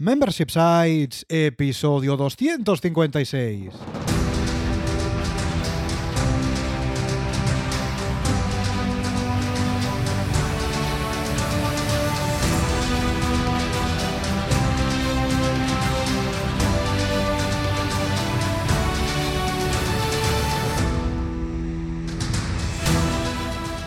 Membership Sites, episodio 256.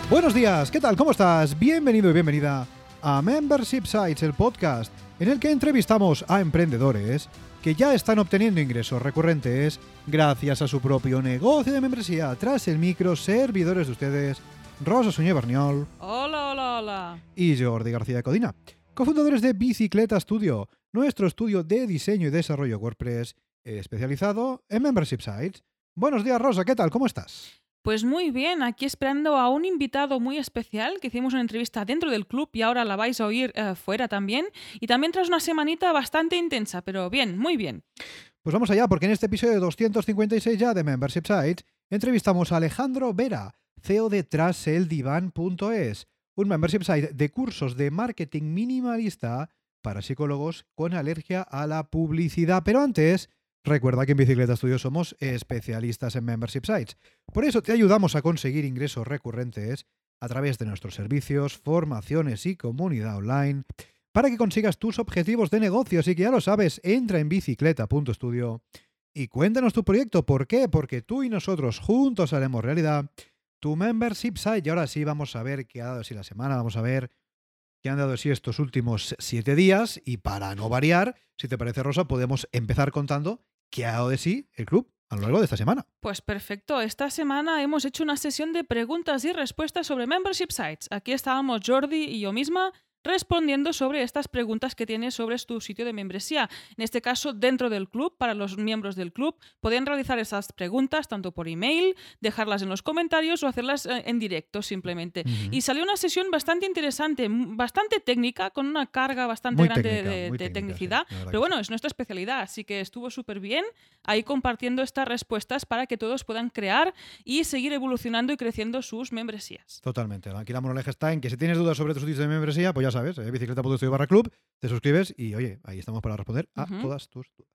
Buenos días, ¿qué tal? ¿Cómo estás? Bienvenido y bienvenida a Membership Sites, el podcast en el que entrevistamos a emprendedores que ya están obteniendo ingresos recurrentes gracias a su propio negocio de membresía tras el micro servidores de ustedes, Rosa Suñé Berniol Hola, hola, hola. y Jordi García Codina, cofundadores de Bicicleta Studio, nuestro estudio de diseño y desarrollo WordPress especializado en Membership Sites. Buenos días, Rosa, ¿qué tal? ¿Cómo estás? Pues muy bien, aquí esperando a un invitado muy especial que hicimos una entrevista dentro del club y ahora la vais a oír eh, fuera también. Y también tras una semanita bastante intensa, pero bien, muy bien. Pues vamos allá, porque en este episodio 256 ya de Membership Sites entrevistamos a Alejandro Vera, CEO de traseldivan.es, un membership site de cursos de marketing minimalista para psicólogos con alergia a la publicidad. Pero antes, recuerda que en Bicicleta Studio somos especialistas en membership sites. Por eso te ayudamos a conseguir ingresos recurrentes a través de nuestros servicios, formaciones y comunidad online para que consigas tus objetivos de negocio. Así que ya lo sabes, entra en bicicleta.studio y cuéntanos tu proyecto. ¿Por qué? Porque tú y nosotros juntos haremos realidad tu membership site. Y ahora sí vamos a ver qué ha dado de sí la semana, vamos a ver qué han dado de sí estos últimos siete días. Y para no variar, si te parece, Rosa, podemos empezar contando qué ha dado de sí el club a lo largo de esta semana. Pues perfecto, esta semana hemos hecho una sesión de preguntas y respuestas sobre membership sites. Aquí estábamos Jordi y yo misma respondiendo sobre estas preguntas que tienes sobre tu sitio de membresía. En este caso, dentro del club, para los miembros del club, pueden realizar esas preguntas tanto por email, dejarlas en los comentarios o hacerlas eh, en directo simplemente. Y salió una sesión bastante interesante, bastante técnica, con una carga bastante Muy grande técnica, de, de técnica, tecnicidad. Pero bueno, es nuestra especialidad, así que estuvo súper bien ahí compartiendo estas respuestas para que todos puedan crear y seguir evolucionando y creciendo sus membresías. Totalmente. Aquí la moraleja está en que si tienes dudas sobre tu sitio de membresía, pues ya sabes, eh, bicicleta.studio barra club, te suscribes y oye, ahí estamos para responder a todas tus dudas.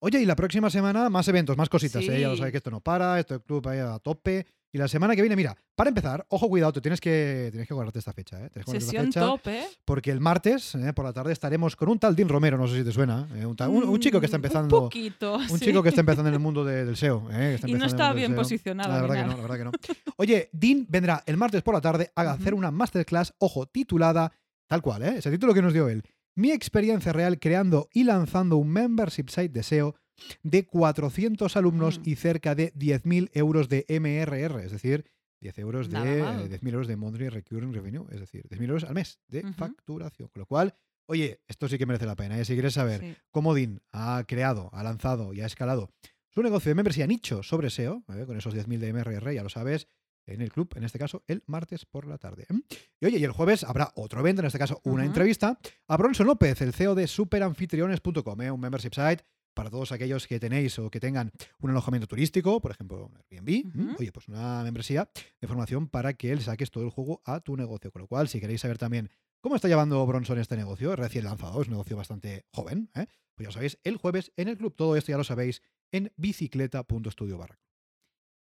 Oye, y la próxima semana más eventos, más cositas, ¿eh? Ya lo sabes que esto no para, esto el club ahí a tope. Y la semana que viene, mira, para empezar, ojo, cuidado, tú tienes que, tienes que guardarte esta fecha, ¿eh? Tienes que esta Sesión fecha, top, ¿eh? Porque el martes, eh, por la tarde, estaremos con un tal Dean Romero, no sé si te suena, eh, un, tal- un- un chico que está Mm, empezando. Un poquito. Un sí. chico que está empezando en el mundo de- del SEO. que está Y no está bien SEO. posicionado La verdad que no, la verdad que no. Oye, Dean vendrá el martes por la tarde a hacer una masterclass, ojo, titulada, tal cual, ¿eh? ese título que nos dio él. Mi experiencia real creando y lanzando un membership site de SEO de 400 alumnos Mm. y cerca de 10.000 euros de MRR, es decir, 10 euros de eh, 10.000 euros de Monthly Recurring Revenue, es decir, 10.000 euros al mes de facturación. Con lo cual, oye, esto sí que merece la pena. ¿eh? Si quieres saber Sí. cómo Dean ha creado, ha lanzado y ha escalado su negocio de membresía nicho sobre SEO, ¿eh? con esos 10.000 de MRR, ya lo sabes, en el club, en este caso, el martes por la tarde. ¿eh? Y oye, y el jueves habrá otro evento, en este caso, una entrevista a Bronson López, el CEO de superanfitriones.com, ¿eh? un membership site para todos aquellos que tenéis o que tengan un alojamiento turístico, por ejemplo, Airbnb. Ujú. Oye, pues una membresía de formación para que le saques todo el juego a tu negocio. Con lo cual, si queréis saber también cómo está llevando Bronson este negocio, es recién lanzado, es un negocio bastante joven, ¿eh? pues ya sabéis, el jueves en el club. Todo esto ya lo sabéis en bicicleta.studio barra.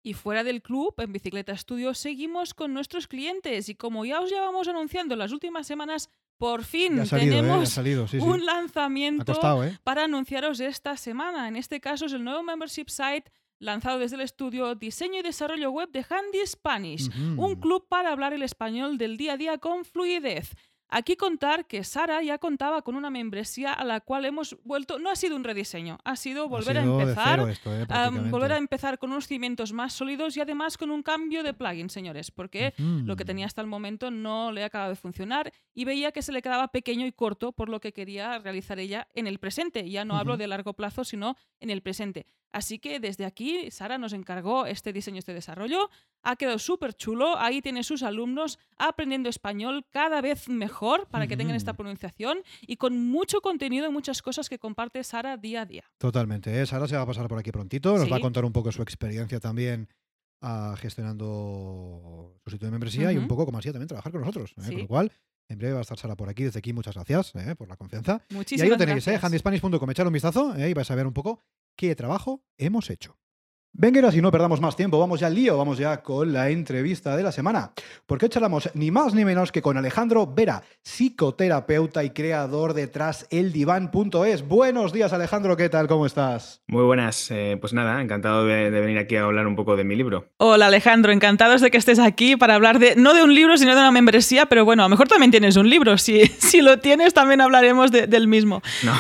Y fuera del club, en Bicicleta Studio, seguimos con nuestros clientes. Y como ya os llevamos anunciando en las últimas semanas, por fin ¿eh? Tenemos salido, sí, sí. un lanzamiento costado, ¿eh? para anunciaros esta semana. En este caso es el nuevo membership site lanzado desde el estudio Diseño y Desarrollo Web de Handy Spanish, un club para hablar el español del día a día con fluidez. Aquí contar que Sara ya contaba con una membresía a la cual hemos vuelto, no ha sido un rediseño, ha sido Ha volver sido a empezar, esto, ¿eh? Prácticamente. volver a empezar con unos cimientos más sólidos y además con un cambio de plugin, señores, porque lo que tenía hasta el momento no le acaba de funcionar y veía que se le quedaba pequeño y corto por lo que quería realizar ella en el presente. Ya no hablo de largo plazo, sino en el presente. Así que desde aquí Sara nos encargó este diseño, este desarrollo. Ha quedado súper chulo. Ahí tiene sus alumnos aprendiendo español cada vez mejor para que tengan esta pronunciación y con mucho contenido y muchas cosas que comparte Sara día a día. Totalmente. ¿eh? Sara se va a pasar por aquí prontito. Nos va a contar un poco su experiencia también ah, gestionando su sitio de membresía y un poco como hacía también trabajar con nosotros. ¿eh? Con lo cual, En breve va a estar Sara por aquí. Desde aquí, muchas gracias eh, por la confianza. Muchísimas y ahí lo tenéis, gracias. ¿eh? handyspanish.com. Echad un vistazo y vais a ver un poco qué trabajo hemos hecho. Venga, si no perdamos más tiempo, vamos ya al lío, vamos ya con la entrevista de la semana. Porque hoy charlamos ni más ni menos que con Alejandro Vera, psicoterapeuta y creador de traseldiván.es. Buenos días, Alejandro, ¿qué tal? ¿Cómo estás? Muy buenas. eh, pues nada, encantado de, de venir aquí a hablar un poco de mi libro. Hola Alejandro, encantados de que estés aquí para hablar de, no de un libro, sino de una membresía, pero bueno, a lo mejor también tienes un libro. Si, si lo tienes, también hablaremos de- del mismo. No.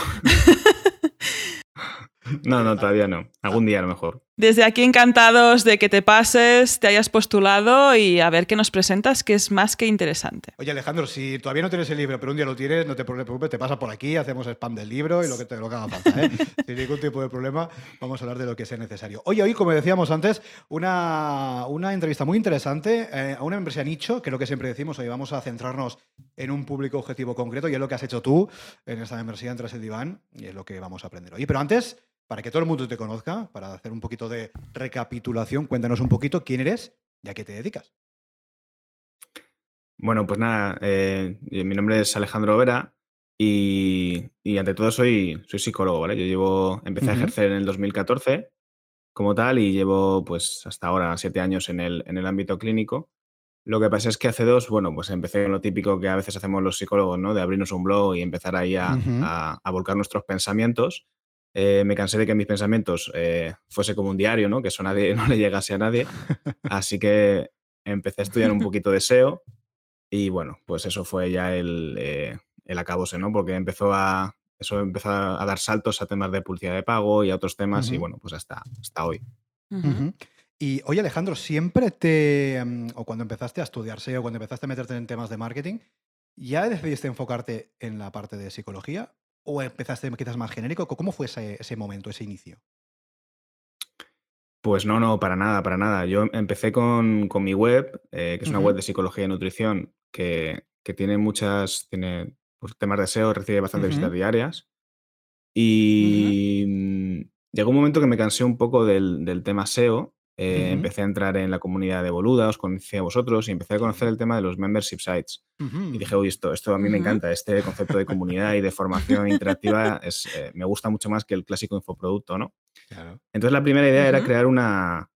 no, no, todavía no. Algún día a lo mejor. Desde aquí encantados de que te pases, te hayas postulado y a ver qué nos presentas, que es más que interesante. Oye, Alejandro, si todavía no tienes el libro, pero un día lo tienes, no te preocupes, te pasa por aquí, hacemos spam del libro y lo que, te, lo que haga falta. ¿eh? Sin ningún tipo de problema, vamos a hablar de lo que sea necesario. Oye, hoy, como decíamos antes, una, una entrevista muy interesante eh, a una empresa nicho, que es lo que siempre decimos, hoy vamos a centrarnos en un público objetivo concreto y es lo que has hecho tú en esta membresía en Tras el Diván y es lo que vamos a aprender hoy. Pero antes, para que todo el mundo te conozca, para hacer un poquito de recapitulación, cuéntanos un poquito quién eres y a qué te dedicas. Bueno, pues nada, eh, mi nombre es Alejandro Vera y, y ante todo soy, soy psicólogo, ¿vale? Yo llevo, empecé a ejercer en el 2014 como tal y llevo pues hasta ahora siete años en el, en el ámbito clínico. Lo que pasa es que hace dos, bueno, pues empecé con lo típico que a veces hacemos los psicólogos, ¿no? De abrirnos un blog y empezar ahí a- a volcar nuestros pensamientos. Eh, me cansé de que mis pensamientos eh, fuese como un diario, ¿no? Que eso nadie, no le llegase a nadie. Así que empecé a estudiar un poquito de SEO y bueno, pues eso fue ya el, eh, el acabose, ¿no? Porque empezó a, eso empezó a dar saltos a temas de publicidad de pago y a otros temas y bueno, pues hasta, hasta hoy. Y oye, Alejandro, siempre te. mm, o cuando empezaste a estudiar SEO, cuando empezaste a meterte en temas de marketing, ¿ya decidiste enfocarte en la parte de psicología? ¿O empezaste quizás más genérico? ¿Cómo fue ese, ese momento, ese inicio? Pues no, no, para nada, para nada. Yo empecé con, con mi web, eh, que es una web de psicología y nutrición, que, que tiene muchas, tiene pues, temas de SEO, recibe bastantes visitas diarias. Y mm, llegó un momento que me cansé un poco del, del tema SEO. Eh, Ujú. Empecé a entrar en la comunidad de Boluda, os conocí a vosotros y empecé a conocer el tema de los membership sites. Ujú. Y dije, uy, esto, esto a mí me Ujú. encanta, este concepto de comunidad y de formación interactiva es, eh, me gusta mucho más que el clásico infoproducto, ¿no? Claro. Entonces la primera idea era crear una,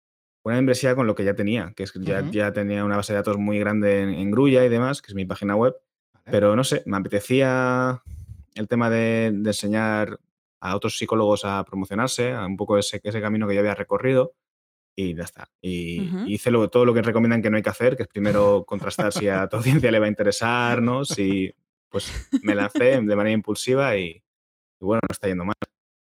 una membresía con lo que ya tenía, que es que ya, ya tenía una base de datos muy grande en, en Grulla y demás, que es mi página web, Vale. pero no sé, me apetecía el tema de, de enseñar a otros psicólogos a promocionarse, a un poco ese, ese camino que yo había recorrido y ya está. Y, hice lo, todo lo que recomiendan que no hay que hacer, que es primero contrastar si a tu audiencia le va a interesar, ¿no? Si, pues me lancé de manera impulsiva y, y bueno, no está yendo mal.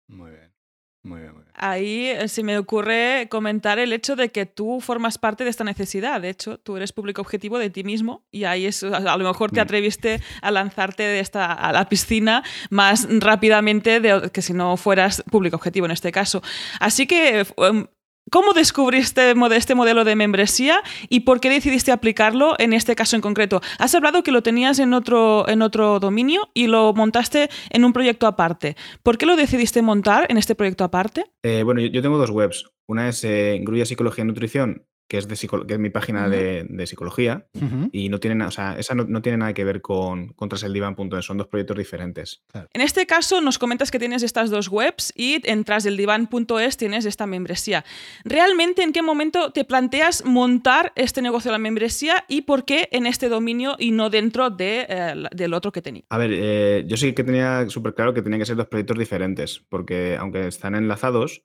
Muy bien. Muy bien, muy bien. Ahí eh, se me ocurre comentar el hecho de que tú formas parte de esta necesidad. De hecho, tú eres público objetivo de ti mismo y ahí es, a a lo mejor te Mm. atreviste a lanzarte de esta, a la piscina más rápidamente de, que si no fueras público objetivo en este caso. Así que, em, ¿cómo descubriste este modelo de membresía y por qué decidiste aplicarlo en este caso en concreto? Has hablado que lo tenías en otro, en otro dominio y lo montaste en un proyecto aparte. ¿Por qué lo decidiste montar en este proyecto aparte? Eh, bueno, yo, yo tengo dos webs. Una es eh, Grulla Psicología y Nutrición, que es, de que es mi página de, de psicología. Y no tiene, o sea, esa no, no tiene nada que ver con, con traseldivan.es, son dos proyectos diferentes. En este caso nos comentas que tienes estas dos webs y en trasdeldivan.es tienes esta membresía. ¿Realmente en qué momento te planteas montar este negocio de la membresía y por qué en este dominio y no dentro de, eh, del otro que tenía? A ver, eh, yo sí que tenía súper claro que tenían que ser dos proyectos diferentes, porque aunque están enlazados,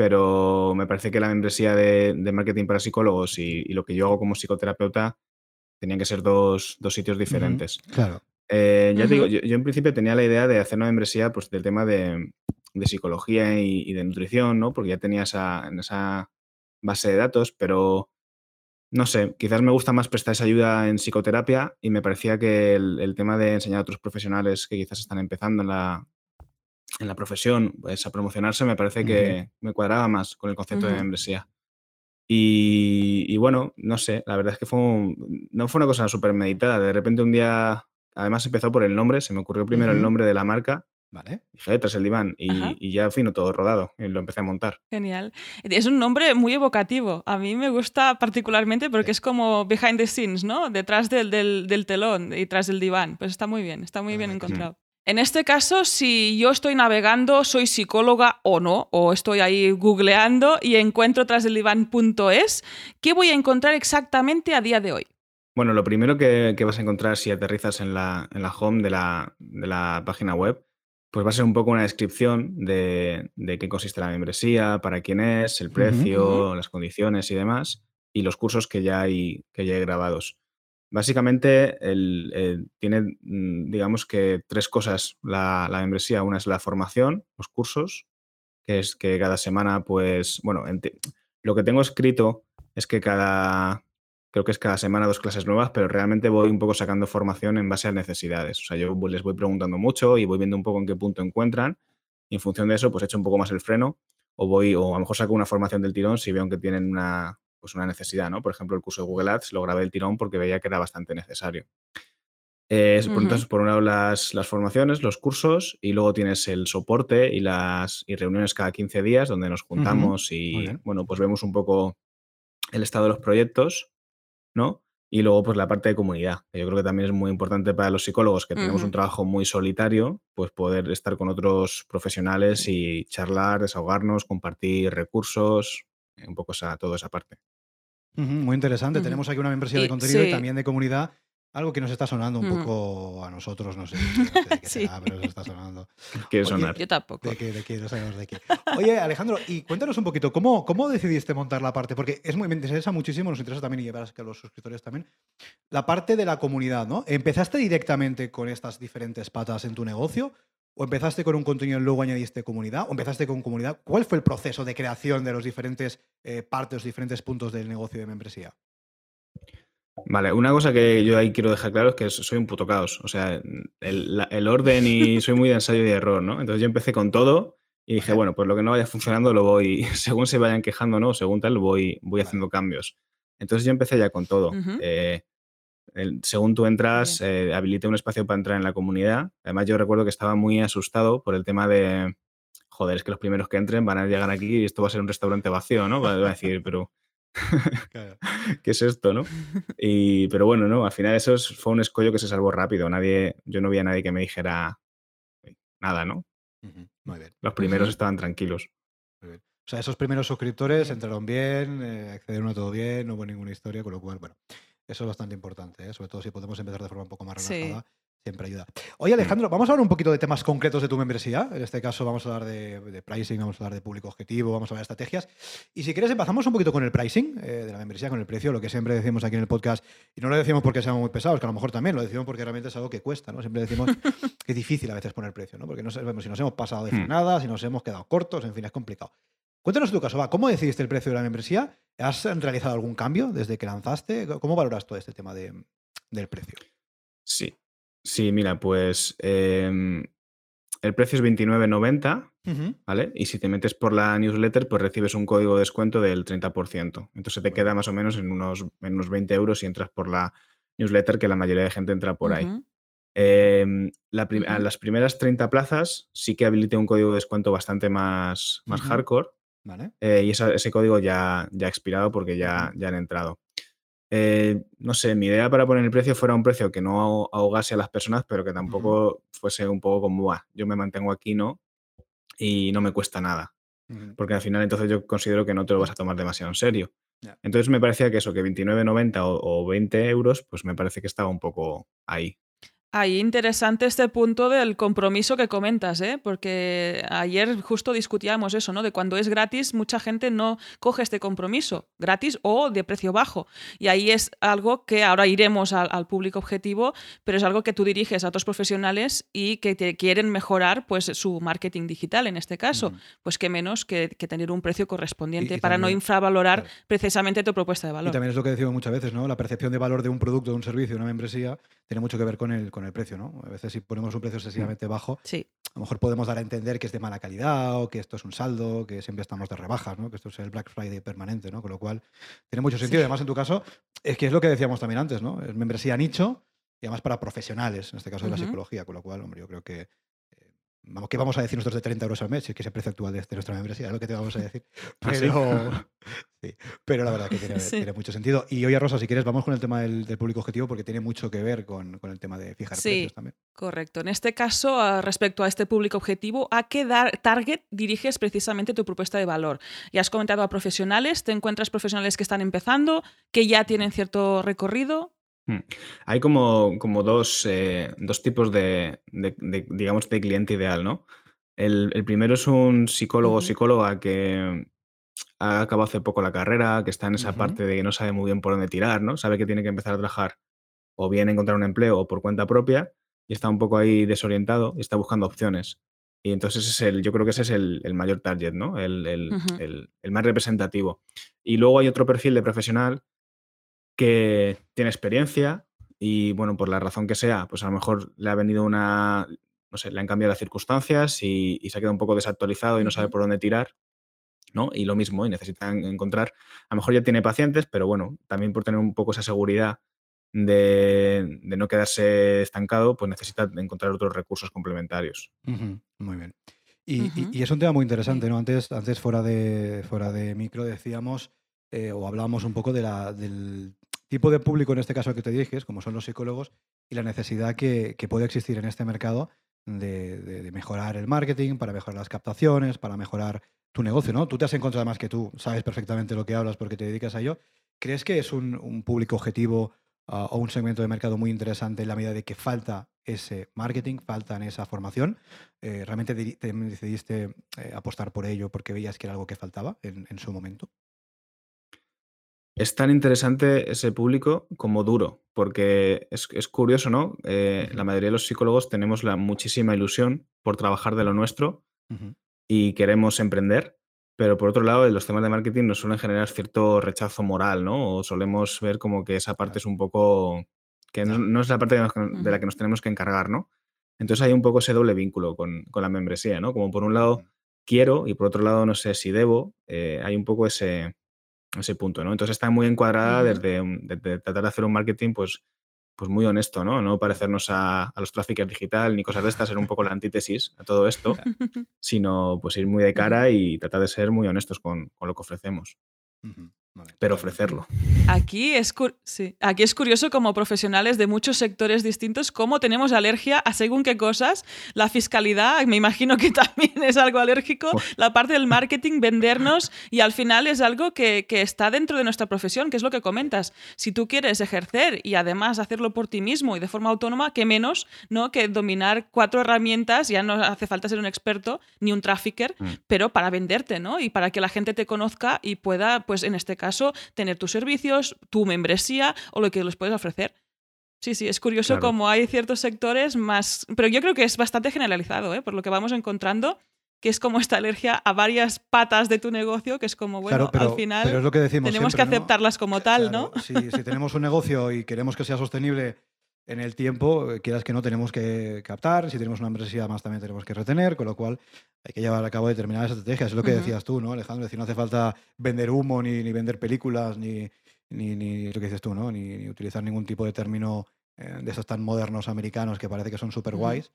pero me parece que la membresía de, de marketing para psicólogos y, y lo que yo hago como psicoterapeuta tenían que ser dos, dos sitios diferentes. Claro. Eh, ya te digo, Ujú. yo, yo en principio tenía la idea de hacer una membresía pues, del tema de, de psicología y, y de nutrición, ¿no? Porque ya tenía esa, en esa base de datos, pero no sé, quizás me gusta más prestar esa ayuda en psicoterapia y me parecía que el, el tema de enseñar a otros profesionales que quizás están empezando en la, en la profesión pues, a promocionarse me parece que me cuadraba más con el concepto de membresía. Y, y bueno, no sé, la verdad es que fue un- no fue una cosa súper meditada. De repente un día, además empezó por el nombre, se me ocurrió primero el nombre de la marca Vale. Dije, "Eh, tras el diván. Y, ya fino todo rodado. Y lo empecé a montar. Genial. Es un nombre muy evocativo. A mí me gusta particularmente porque Sí. es como behind the scenes, ¿no? Detrás del, del- del telón y tras del diván. Pues está muy bien, está muy bien encontrado. En este caso, si yo estoy navegando, soy psicóloga o no, o estoy ahí googleando y encuentro tras del diván.es, ¿qué voy a encontrar exactamente a día de hoy? Bueno, lo primero que, que vas a encontrar si aterrizas en la, en la home de la, de la página web, pues va a ser un poco una descripción de, de qué consiste la membresía, para quién es, el precio, las condiciones y demás, y los cursos que ya hay, que ya hay grabados. Básicamente, el- el- tiene, mm, digamos que tres cosas la, membresía. Una es la formación, los cursos, que es que cada semana, pues, bueno, lo que tengo escrito es que cada, creo que es cada semana dos clases nuevas, pero realmente voy un poco sacando formación en base a necesidades. O sea, yo les voy preguntando mucho y voy viendo un poco en qué punto encuentran. Y en función de eso, pues echo un poco más el freno o voy, o a lo mejor saco una formación del tirón si veo que tienen una, pues una necesidad, ¿no? Por ejemplo, el curso de Google Ads lo grabé del tirón porque veía que era bastante necesario. Eh, es- por- entonces, un lado, las, las formaciones, los cursos, y luego tienes el soporte y las y reuniones cada 15 días donde nos juntamos y, bueno, pues vemos un poco el estado de los proyectos, ¿no? Y luego, pues la parte de comunidad, que yo creo que también es muy importante para los psicólogos, que tenemos un trabajo muy solitario, pues poder estar con otros profesionales y charlar, desahogarnos, compartir recursos, eh, un poco esa, toda esa parte. Muy interesante. Tenemos aquí una membresía de contenido y también de comunidad. Algo que nos está sonando un poco a nosotros, no sé, no sé de qué Sí. será, pero nos está sonando. Quiere sonar. Yo tampoco. De qué, de qué, no sabemos de qué. Oye, Alejandro, y cuéntanos un poquito, ¿cómo, cómo decidiste montar la parte? Porque es muy, me interesa muchísimo, nos interesa también y verás que a los suscriptores también, la parte de la comunidad, ¿no? ¿Empezaste directamente con estas diferentes patas en tu negocio? ¿O empezaste con un contenido y luego añadiste comunidad? ¿O empezaste con comunidad? ¿Cuál fue el proceso de creación de los diferentes eh, partes, los diferentes puntos del negocio de membresía? Vale, una cosa que yo ahí quiero dejar claro es que soy un puto caos. O sea, el, la- el orden y soy muy de ensayo y de error, ¿no? Entonces yo empecé con todo y dije, bueno, pues lo que no vaya funcionando lo voy, según se vayan quejando, ¿no? Según tal, voy, voy haciendo cambios. Entonces yo empecé ya con todo. Eh, el- según tú entras, eh, habilité un espacio para entrar en la comunidad. Además, yo recuerdo que estaba muy asustado por el tema de, joder, es que los primeros que entren van a llegar aquí y esto va a ser un restaurante vacío, ¿no? Va va a decir, pero ¿qué es esto, no? Y, pero bueno, no, al final eso es- fue un escollo que se salvó rápido. Nadie, yo no vi a nadie que me dijera nada, ¿no? Muy bien. Los primeros Ujú. estaban tranquilos. Muy bien. O sea, esos primeros suscriptores entraron bien, eh, accedieron a todo bien, no hubo ninguna historia, con lo cual, bueno, eso es bastante importante, ¿eh? sobre todo si podemos empezar de forma un poco más Sí. relajada, siempre ayuda. Oye, Alejandro, vamos a hablar un poquito de temas concretos de tu membresía. En este caso vamos a hablar de, de pricing, vamos a hablar de público objetivo, vamos a hablar de estrategias. Y si quieres, empezamos un poquito con el pricing eh, de la membresía, con el precio, lo que siempre decimos aquí en el podcast. Y no lo decimos porque seamos muy pesados, que a lo mejor también lo decimos porque realmente es algo que cuesta, ¿no? Siempre decimos que es difícil a veces poner precio, ¿no? Porque no sabemos si nos hemos pasado de Hmm. frenada, si nos hemos quedado cortos, en fin, es complicado. Cuéntanos tu caso, va, ¿cómo decidiste el precio de la membresía? ¿Has realizado algún cambio desde que lanzaste? ¿Cómo valoras todo este tema de- del precio? Sí. Sí, mira, pues em, el precio es 29,90, ¿vale? Y si te metes por la newsletter, pues recibes un código de descuento del 30%. Entonces te queda más o menos en unos, en unos 20 euros si entras por la newsletter, que la mayoría de gente entra por ahí. Em, la prim- A las primeras 30 plazas sí que habilité un código de descuento bastante más, más hardcore ¿Vale? eh, y ese código ya, ya ha expirado porque ya, ya han entrado. Eh, no sé, mi idea para poner el precio fuera un precio que no ahogase a las personas, pero que tampoco fuese un poco como, "Buah, yo me mantengo aquí, ¿no? Y no me cuesta nada. Porque al final entonces yo considero que no te lo vas a tomar demasiado en serio. Entonces me parecía que eso, que 29,90 o, o 20 euros, pues me parece que estaba un poco ahí. Ahí interesante este punto del compromiso que comentas, ¿eh? porque ayer justo discutíamos eso, ¿no? De cuando es gratis, mucha gente no coge este compromiso, gratis o de precio bajo. Y ahí es algo que ahora iremos al, al público objetivo, pero es algo que tú diriges a otros profesionales y que te quieren mejorar pues, su marketing digital en este caso. Ujú. Pues qué menos que, que tener un precio correspondiente Y- y para no también- infravalorar claro. precisamente tu propuesta de Y valor. también es lo que decimos muchas veces, ¿no? La percepción de valor de un producto, de un servicio, de una membresía, tiene mucho que ver con el, con el precio, ¿no? A veces si ponemos un precio excesivamente bajo, Sí. a lo mejor podemos dar a entender que es de mala calidad o que esto es un saldo, que siempre estamos de rebajas, ¿no? Que esto es el Black Friday permanente, ¿no? Con lo cual tiene mucho sentido. Sí. Además, en tu caso, es que es lo que decíamos también antes, ¿no? Es membresía nicho y además para profesionales, en este caso de la psicología, con lo cual, hombre, yo creo que Vamos, ¿qué vamos a decir nosotros de 30 euros al mes? Si es que es el precio actual de, nuestra membresía, es lo que te vamos a decir. ¿Ah? Pero, sí, pero la verdad que tiene, Sí. tiene mucho sentido. Y oye, Rosa, si quieres, vamos con el tema del, del público objetivo porque tiene mucho que ver con, con el tema de fijar Sí. precios también. Correcto. En este caso, respecto a este público objetivo, ¿a qué dar- target diriges precisamente tu propuesta de valor? Ya has comentado a profesionales, ¿te encuentras profesionales que están empezando, que ya tienen cierto recorrido? Hay como, como dos, eh, dos tipos de, de- de, digamos, de cliente ideal, ¿no? El, el primero es un psicólogo o psicóloga que ha acabado hace poco la carrera, que está en esa parte de que no sabe muy bien por dónde tirar, ¿no? Sabe que tiene que empezar a trabajar o bien encontrar un empleo o por cuenta propia y está un poco ahí desorientado y está buscando opciones. Y entonces es el, yo creo que ese es el, el mayor target, ¿no? El, el- el más representativo. Y luego hay otro perfil de profesional que tiene experiencia y, bueno, por la razón que sea, pues a lo mejor le ha venido una, no sé, le han cambiado las circunstancias y, y se ha quedado un poco desactualizado y no sabe por dónde tirar, ¿no? Y lo mismo, y necesitan encontrar, a lo mejor ya tiene pacientes, pero bueno, también por tener un poco esa seguridad de, de no quedarse estancado, pues necesita encontrar otros recursos complementarios. Muy bien. Y, y- es un tema muy interesante, ¿no? Antes, antes fuera, de, fuera de micro decíamos eh, o hablábamos un poco de la, del tipo de público, en este caso al que te diriges, como son los psicólogos, y la necesidad que, puede existir en este mercado de, mejorar el marketing, para mejorar las captaciones, para mejorar tu negocio, ¿no? Tú te has encontrado más que tú, sabes perfectamente lo que hablas porque te dedicas a ello. ¿Crees que es un, público objetivo ah, o un segmento de mercado muy interesante en la medida de que falta ese marketing, falta en esa formación? Eh, ¿Realmente decidiste eh, apostar por ello porque veías que era algo que faltaba en su momento? Es tan interesante ese público como duro, porque es, es curioso, ¿no? Eh. La mayoría de los psicólogos tenemos la muchísima ilusión por trabajar de lo nuestro y queremos emprender, pero por otro lado, los temas de marketing nos suelen generar cierto rechazo moral, ¿no? O solemos ver como que esa parte es un poco que no, es la parte de la que- de la Ujú. que nos tenemos que encargar, ¿no? Entonces hay un poco ese doble vínculo con, con la membresía, ¿no? Como por un lado quiero y por otro lado no sé si debo, eh, hay un poco ese, ese punto, ¿no? Entonces está muy encuadrada desde, tratar de hacer un marketing, pues, pues muy honesto, ¿no? No parecernos a, a los traffickers digital ni cosas de estas, ser un poco la antítesis a todo esto, sino pues ir muy de cara y tratar de ser muy honestos con, con lo que ofrecemos, pero ofrecerlo. Aquí es, sí. Aquí es curioso como profesionales de muchos sectores distintos cómo tenemos alergia a según qué cosas. La fiscalidad, me imagino que también es algo alérgico. Uf. La parte del marketing, vendernos y al final es algo que, que está dentro de nuestra profesión, que es lo que comentas. Si tú quieres ejercer y además hacerlo por ti mismo y de forma autónoma, qué menos ¿no? que dominar cuatro herramientas, ya no hace falta ser un experto ni un trafficker, Mm. pero para venderte, ¿no? Y para que la gente te conozca y pueda, pues en este caso, tener tus servicios, tu membresía o lo que les puedes ofrecer. Sí, sí, es curioso Claro. como hay ciertos sectores más... Pero yo creo que es bastante generalizado, ¿eh? por lo que vamos encontrando, que es como esta alergia a varias patas de tu negocio, que es como, bueno, Claro, pero, al final pero es lo que decimos tenemos siempre, que ¿no? aceptarlas como tal, ¿no? Si tenemos un negocio y queremos que sea sostenible en el tiempo, eh, quieras que no, tenemos que captar. Si tenemos una empresa más, también tenemos que retener, con lo cual hay que llevar a cabo determinadas estrategias. Es lo que decías tú, ¿no, Alejandro? Es decir, no hace falta vender humo, ni, ni vender películas, ni, ni, ni lo que dices tú, ¿no? Ni, ni utilizar ningún tipo de término eh, de esos tan modernos americanos que parece que son súper guays.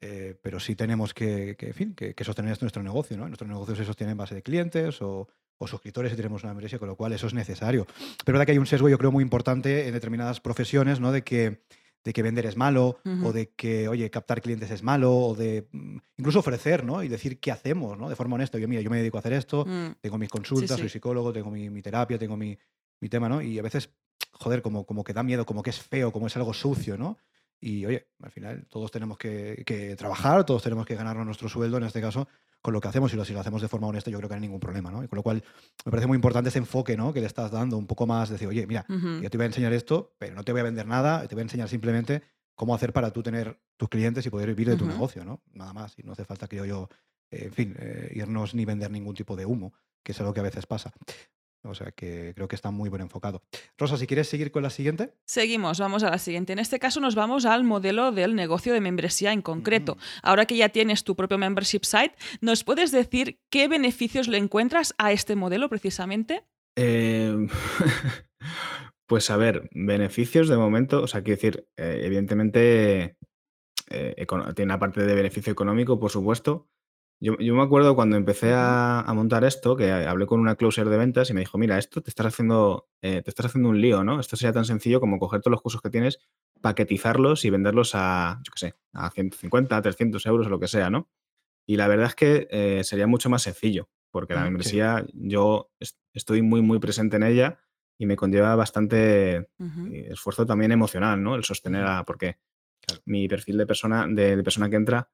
Eh, pero sí tenemos que, que, en fin, que, que sostener nuestro negocio, ¿no? Nuestro negocio se sostiene en base de clientes o, o suscriptores si tenemos una membresía, con lo cual eso es necesario. Pero es verdad que hay un sesgo, yo creo, muy importante en determinadas profesiones, ¿no? De que, de que vender es malo, Ujú. o de que, oye, captar clientes es malo, o de mm, incluso ofrecer, ¿no? Y decir qué hacemos, ¿no? De forma honesta. Yo, mira, yo me dedico a hacer esto, Mm, tengo mis consultas, sí. soy psicólogo, tengo mi, mi terapia, tengo mi, mi tema, ¿no? Y a veces, joder, como, como que da miedo, como que es feo, como es algo sucio, ¿no? Y oye, al final todos tenemos que, que trabajar, todos tenemos que ganarnos nuestro sueldo, en este caso, con lo que hacemos. Y lo, si lo hacemos de forma honesta, yo creo que no hay ningún problema, ¿no? Y con lo cual me parece muy importante ese enfoque, ¿no? Que le estás dando un poco más, decir, oye, mira, yo te voy a enseñar esto, pero no te voy a vender nada, te voy a enseñar simplemente cómo hacer para tú tener tus clientes y poder vivir de tu negocio, ¿no? Nada más. Y no hace falta, creo yo, eh, en fin, eh, irnos ni vender ningún tipo de humo, que es algo que a veces pasa. O sea que creo que está muy bien enfocado. Rosa, si quieres seguir con la siguiente. Seguimos, vamos a la siguiente. En este caso nos vamos al modelo del negocio de membresía en concreto. Ahora que ya tienes tu propio membership site, ¿nos puedes decir qué beneficios le encuentras a este modelo precisamente? Eh, pues a ver, beneficios de momento, o sea, quiero decir, eh, evidentemente eh, tiene una parte de beneficio económico, por supuesto. Yo, yo me acuerdo cuando empecé a, a montar esto, que hablé con una closer de ventas y me dijo, mira, esto te estás haciendo, eh, te estás haciendo un lío, ¿no? Esto sería tan sencillo como coger todos los cursos que tienes, paquetizarlos y venderlos a, yo qué sé, a 150, 300 euros o lo que sea, ¿no? Y la verdad es que eh, sería mucho más sencillo, porque la sí. membresía, yo est- estoy muy, muy presente en ella y me conlleva bastante Ujú. eh, esfuerzo también emocional, ¿no? El sostener a, porque Claro. mi perfil de persona, de, de persona que entra,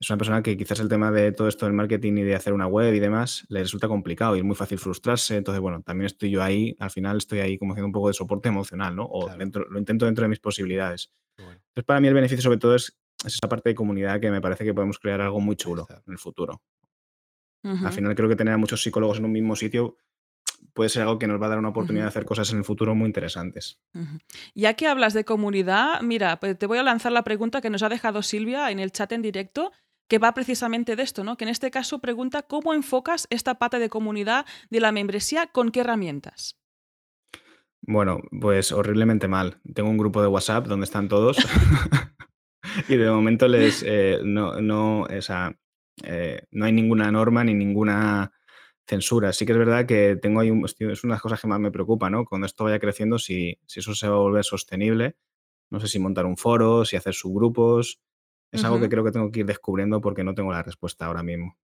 es una persona que quizás el tema de todo esto del marketing y de hacer una web y demás le resulta complicado y es muy fácil frustrarse. Entonces, bueno, también estoy yo ahí, al final estoy ahí como haciendo un poco de soporte emocional, ¿no? O Claro. dentro, lo intento dentro de mis posibilidades. Bueno. Entonces, para mí el beneficio sobre todo es, es esa parte de comunidad que me parece que podemos crear algo muy chulo en el futuro. Al final creo que tener a muchos psicólogos en un mismo sitio puede ser algo que nos va a dar una oportunidad de hacer cosas en el futuro muy interesantes. Ujú. Ya que hablas de comunidad, mira, pues te voy a lanzar la pregunta que nos ha dejado Silvia en el chat en directo, que va precisamente de esto, ¿no? Que en este caso pregunta cómo enfocas esta pata de comunidad de la membresía, con qué herramientas. Bueno, pues horriblemente mal. Tengo un grupo de WhatsApp donde están todos y de momento les eh, no, no, o sea, eh, no hay ninguna norma ni ninguna censura. Sí que es verdad que tengo ahí un, es una de las cosas que más me preocupa, ¿no? Cuando esto vaya creciendo, si, si eso se va a volver sostenible, no sé si montar un foro, si hacer subgrupos. Es algo que creo que tengo que ir descubriendo porque no tengo la respuesta ahora mismo.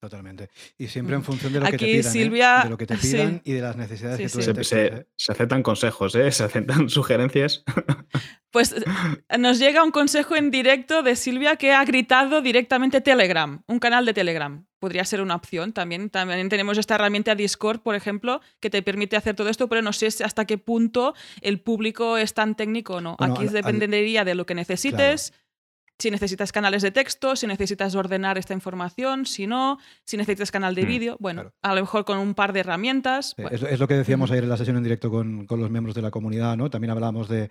Totalmente. Y siempre en Ujú. función de lo que te pidan, ¿eh? Silvia- De lo que te sí. pidan y de las necesidades Sí, que tú sí. Se- ¿eh? se aceptan consejos, ¿eh? Se aceptan sugerencias. Pues eh, nos llega un consejo en directo de Silvia que ha gritado directamente Telegram, un canal de Telegram. Podría ser una opción también. También tenemos esta herramienta Discord, por ejemplo, que te permite hacer todo esto, pero no sé hasta qué punto el público es tan técnico o no. Bueno, Aquí al- dependería de lo que necesites. Si necesitas canales de texto, si necesitas ordenar esta información, si no, si necesitas canal de Mm, vídeo, bueno, claro. a lo mejor con un par de herramientas. Sí, bueno. es, es lo que decíamos Ujú. ayer en la sesión en directo con, con los miembros de la comunidad, ¿no? También hablábamos de,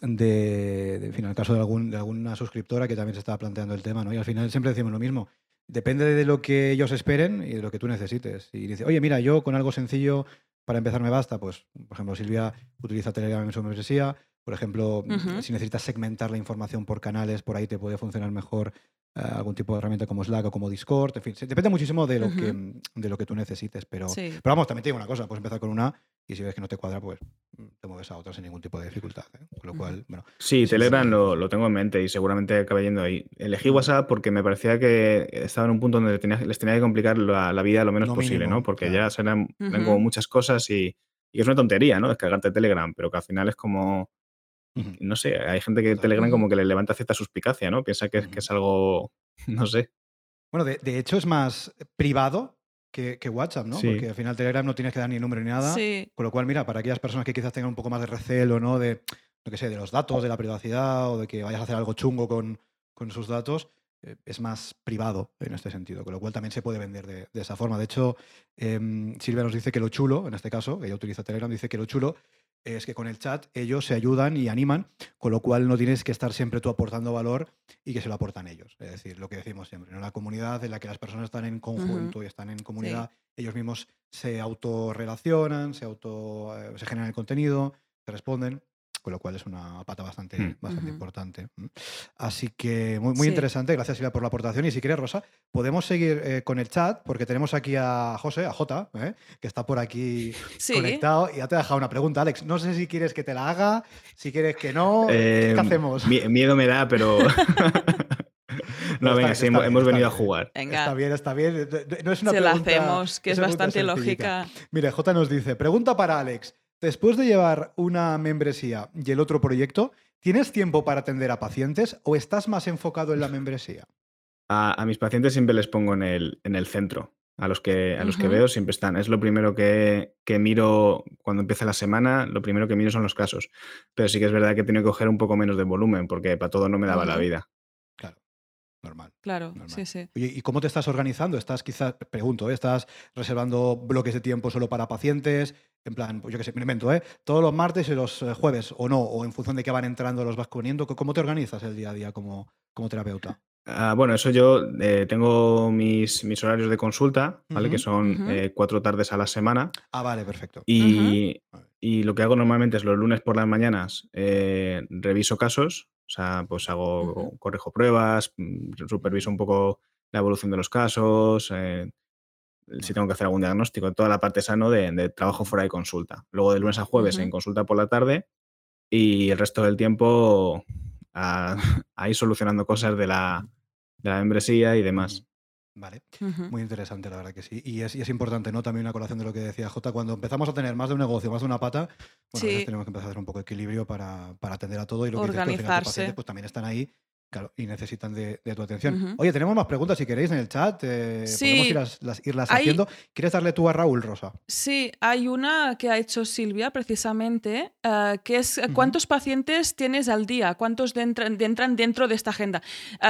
de, de, en fin, el caso de, algún, de alguna suscriptora que también se estaba planteando el tema, ¿no? Y al final siempre decimos lo mismo. Depende de lo que ellos esperen y de lo que tú necesites. Y dice, oye, mira, yo con algo sencillo para empezar me basta. Pues, por ejemplo, Silvia utiliza Telegram en su membresía. Por ejemplo, si necesitas segmentar la información por canales, por ahí te puede funcionar mejor eh, algún tipo de herramienta como Slack o como Discord. En fin, depende muchísimo de lo, que, de lo que tú necesites. Pero, Sí. pero vamos, también te digo una cosa, puedes empezar con una y si ves que no te cuadra, pues mm, te mueves a otra sin ningún tipo de dificultad. ¿eh? Con lo cual, bueno, Sí, Sí, Telegram sí. Lo, lo tengo en mente y seguramente acabe yendo ahí. Elegí Mm. WhatsApp porque me parecía que estaba en un punto donde tenía- les tenía que complicar la, la vida lo menos Lo posible, mínimo, ¿no? Porque claro. ya serán, Ujú. como muchas cosas y, y es una tontería, ¿no? Descargarte Telegram, pero que al final es como. No sé, hay gente que. Telegram como que le levanta cierta suspicacia, ¿no? Piensa que, es- que es algo, no sé. Bueno, de, de hecho es más privado que, que WhatsApp, ¿no? Sí. Porque al final Telegram no tienes que dar ni número ni nada. Sí. Con lo cual, mira, para aquellas personas que quizás tengan un poco más de recelo, ¿no? De, lo que sé, de los datos, de la privacidad o de que vayas a hacer algo chungo con, con sus datos, eh, es más privado en este sentido, con lo cual también se puede vender de, de esa forma. De hecho, em, Silvia nos dice que lo chulo, en este caso, ella utiliza Telegram, dice que lo chulo es que con el chat ellos se ayudan y animan, con lo cual no tienes que estar siempre tú aportando valor y que se lo aportan ellos. Es decir, lo que decimos siempre, ¿no? la comunidad en la que las personas están en conjunto y están en comunidad, ellos mismos se autorrelacionan, se, auto, eh, se generan el contenido, se responden, con lo cual es una pata bastante, Hmm. bastante importante. Así que muy, muy Sí. interesante, gracias Silvia por la aportación. Y si quieres, Rosa, podemos seguir eh, con el chat, porque tenemos aquí a José, a Jota, ¿eh? que está por aquí Sí. conectado y ya te ha dejado una pregunta, Alex. No sé si quieres que te la haga, si quieres que no. ¿Qué Eh, hacemos? mie- miedo me da, pero... No, no, venga, bien, sí, hemos, bien, venido a jugar. Venga. Está bien, está bien. No es una Se la pregunta- hacemos, que es bastante lógica. Mire, J nos dice, pregunta para Alex. Después de llevar una membresía y el otro proyecto, ¿tienes tiempo para atender a pacientes o estás más enfocado en la membresía? A, a mis pacientes siempre les pongo en el, en el centro. A los que, a los que veo siempre están. Es lo primero que, que miro cuando empieza la semana. Lo primero que miro son los casos. Pero sí que es verdad que he tenido que coger un poco menos de volumen porque para todo no me daba la vida. Claro, normal. Claro, Normal. sí, sí. Oye, ¿y cómo te estás organizando? ¿Estás quizás, pregunto, ¿eh? ¿estás reservando bloques de tiempo solo para pacientes? En plan, pues yo qué sé, me invento, ¿eh? Todos los martes y los eh, jueves, o no, o en función de que van entrando los vas poniendo. ¿Cómo te organizas el día a día como, como terapeuta? Ah, bueno, eso yo eh, tengo mis, mis horarios de consulta, ¿vale? Que son eh, cuatro tardes a la semana. Ah, vale, perfecto. Y, y lo que hago normalmente es los lunes por las mañanas eh, reviso casos, o sea, pues hago, corrijo pruebas, mm, superviso un poco la evolución de los casos, eh, si tengo que hacer algún diagnóstico, toda la parte sano de, de trabajo fuera de consulta. Luego de lunes a jueves en consulta por la tarde y el resto del tiempo a, a ir solucionando cosas de la, de la membresía y demás. Vale. Muy interesante, la verdad que sí. Y es, y es importante, ¿no? También una colación de lo que decía Jota, cuando empezamos a tener más de un negocio, más de una pata, bueno, a veces Sí, tenemos que empezar a hacer un poco de equilibrio para, para atender a todo y lo que dices al final tus pacientes organizarse. pues también están ahí, claro, y necesitan de, de tu atención. Oye, tenemos más preguntas si queréis en el chat, eh, podemos Sí, irlas, las- irlas hay, haciendo. ¿Quieres darle tú a Raúl, Rosa? sí, hay una que ha hecho Silvia precisamente, eh, que es. ¿cuántos pacientes tienes al día? ¿Cuántos de entran, de- entran dentro de esta agenda?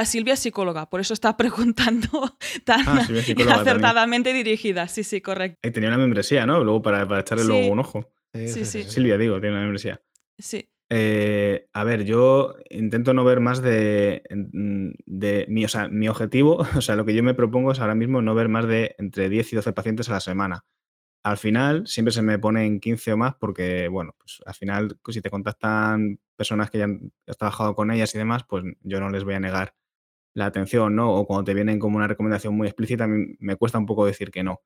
Silvia es psicóloga, por eso está preguntando tan Ah, también. acertadamente dirigida. Sí, sí, correcto. Eh, tenía una membresía, ¿no? Luego para, para echarle luego un ojo. Sí, sí, sí, sí, sí, sí. Silvia, digo, tiene una membresía. sí. Eh, a ver, yo intento no ver más de, mi, objetivo, o sea, lo que yo me propongo es ahora mismo no ver más de entre 10 y 12 pacientes a la semana. Al final siempre se me ponen 15 o más porque, bueno, pues al final si te contactan personas que ya has trabajado con ellas y demás, pues yo no les voy a negar la atención, ¿no? O cuando te vienen como una recomendación muy explícita, me cuesta un poco decir que no.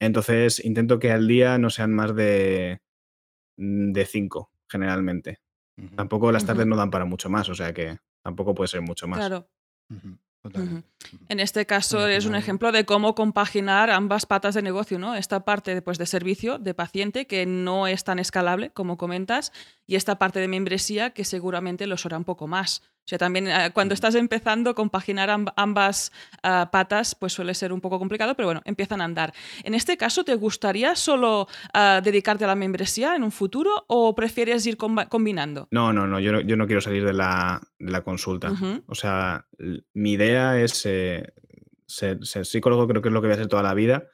Entonces intento que al día no sean más de, de 5, generalmente. Tampoco las tardes no dan para mucho más, o sea que tampoco puede ser mucho más. Claro. En este caso al es un ejemplo de cómo compaginar ambas patas de negocio, ¿no? Esta parte de, pues, de servicio, de paciente, que no es tan escalable, como comentas, y esta parte de membresía, que seguramente lo será un poco más. O sea, también eh, cuando estás empezando, compaginar amb- ambas ah, patas, pues suele ser un poco complicado, pero bueno, empiezan a andar. En este caso, ¿te gustaría solo ah, dedicarte a la membresía en un futuro o prefieres ir combinando? No, no, no, yo no, yo no quiero salir de la, de la consulta. O sea, mi idea es eh, ser, ser psicólogo, creo que es lo que voy a hacer toda la vida.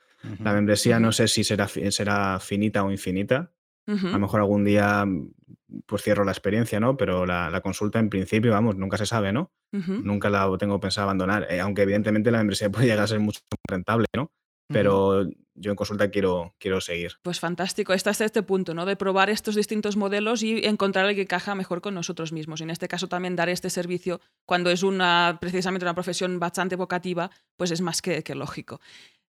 La membresía no sé si será, fi- será finita o infinita. A lo mejor algún día pues cierro la experiencia, ¿no? Pero la, la consulta en principio, vamos, nunca se sabe, ¿no? Nunca la tengo pensado abandonar, eh, aunque evidentemente la membresía puede llegar a ser mucho más rentable, ¿no? Pero yo en consulta quiero, quiero seguir. Pues fantástico, está hasta este punto, ¿no? De probar estos distintos modelos y encontrar el que encaja mejor con nosotros mismos. En este caso también dar este servicio cuando es una precisamente una profesión bastante vocativa, pues es más que, que lógico.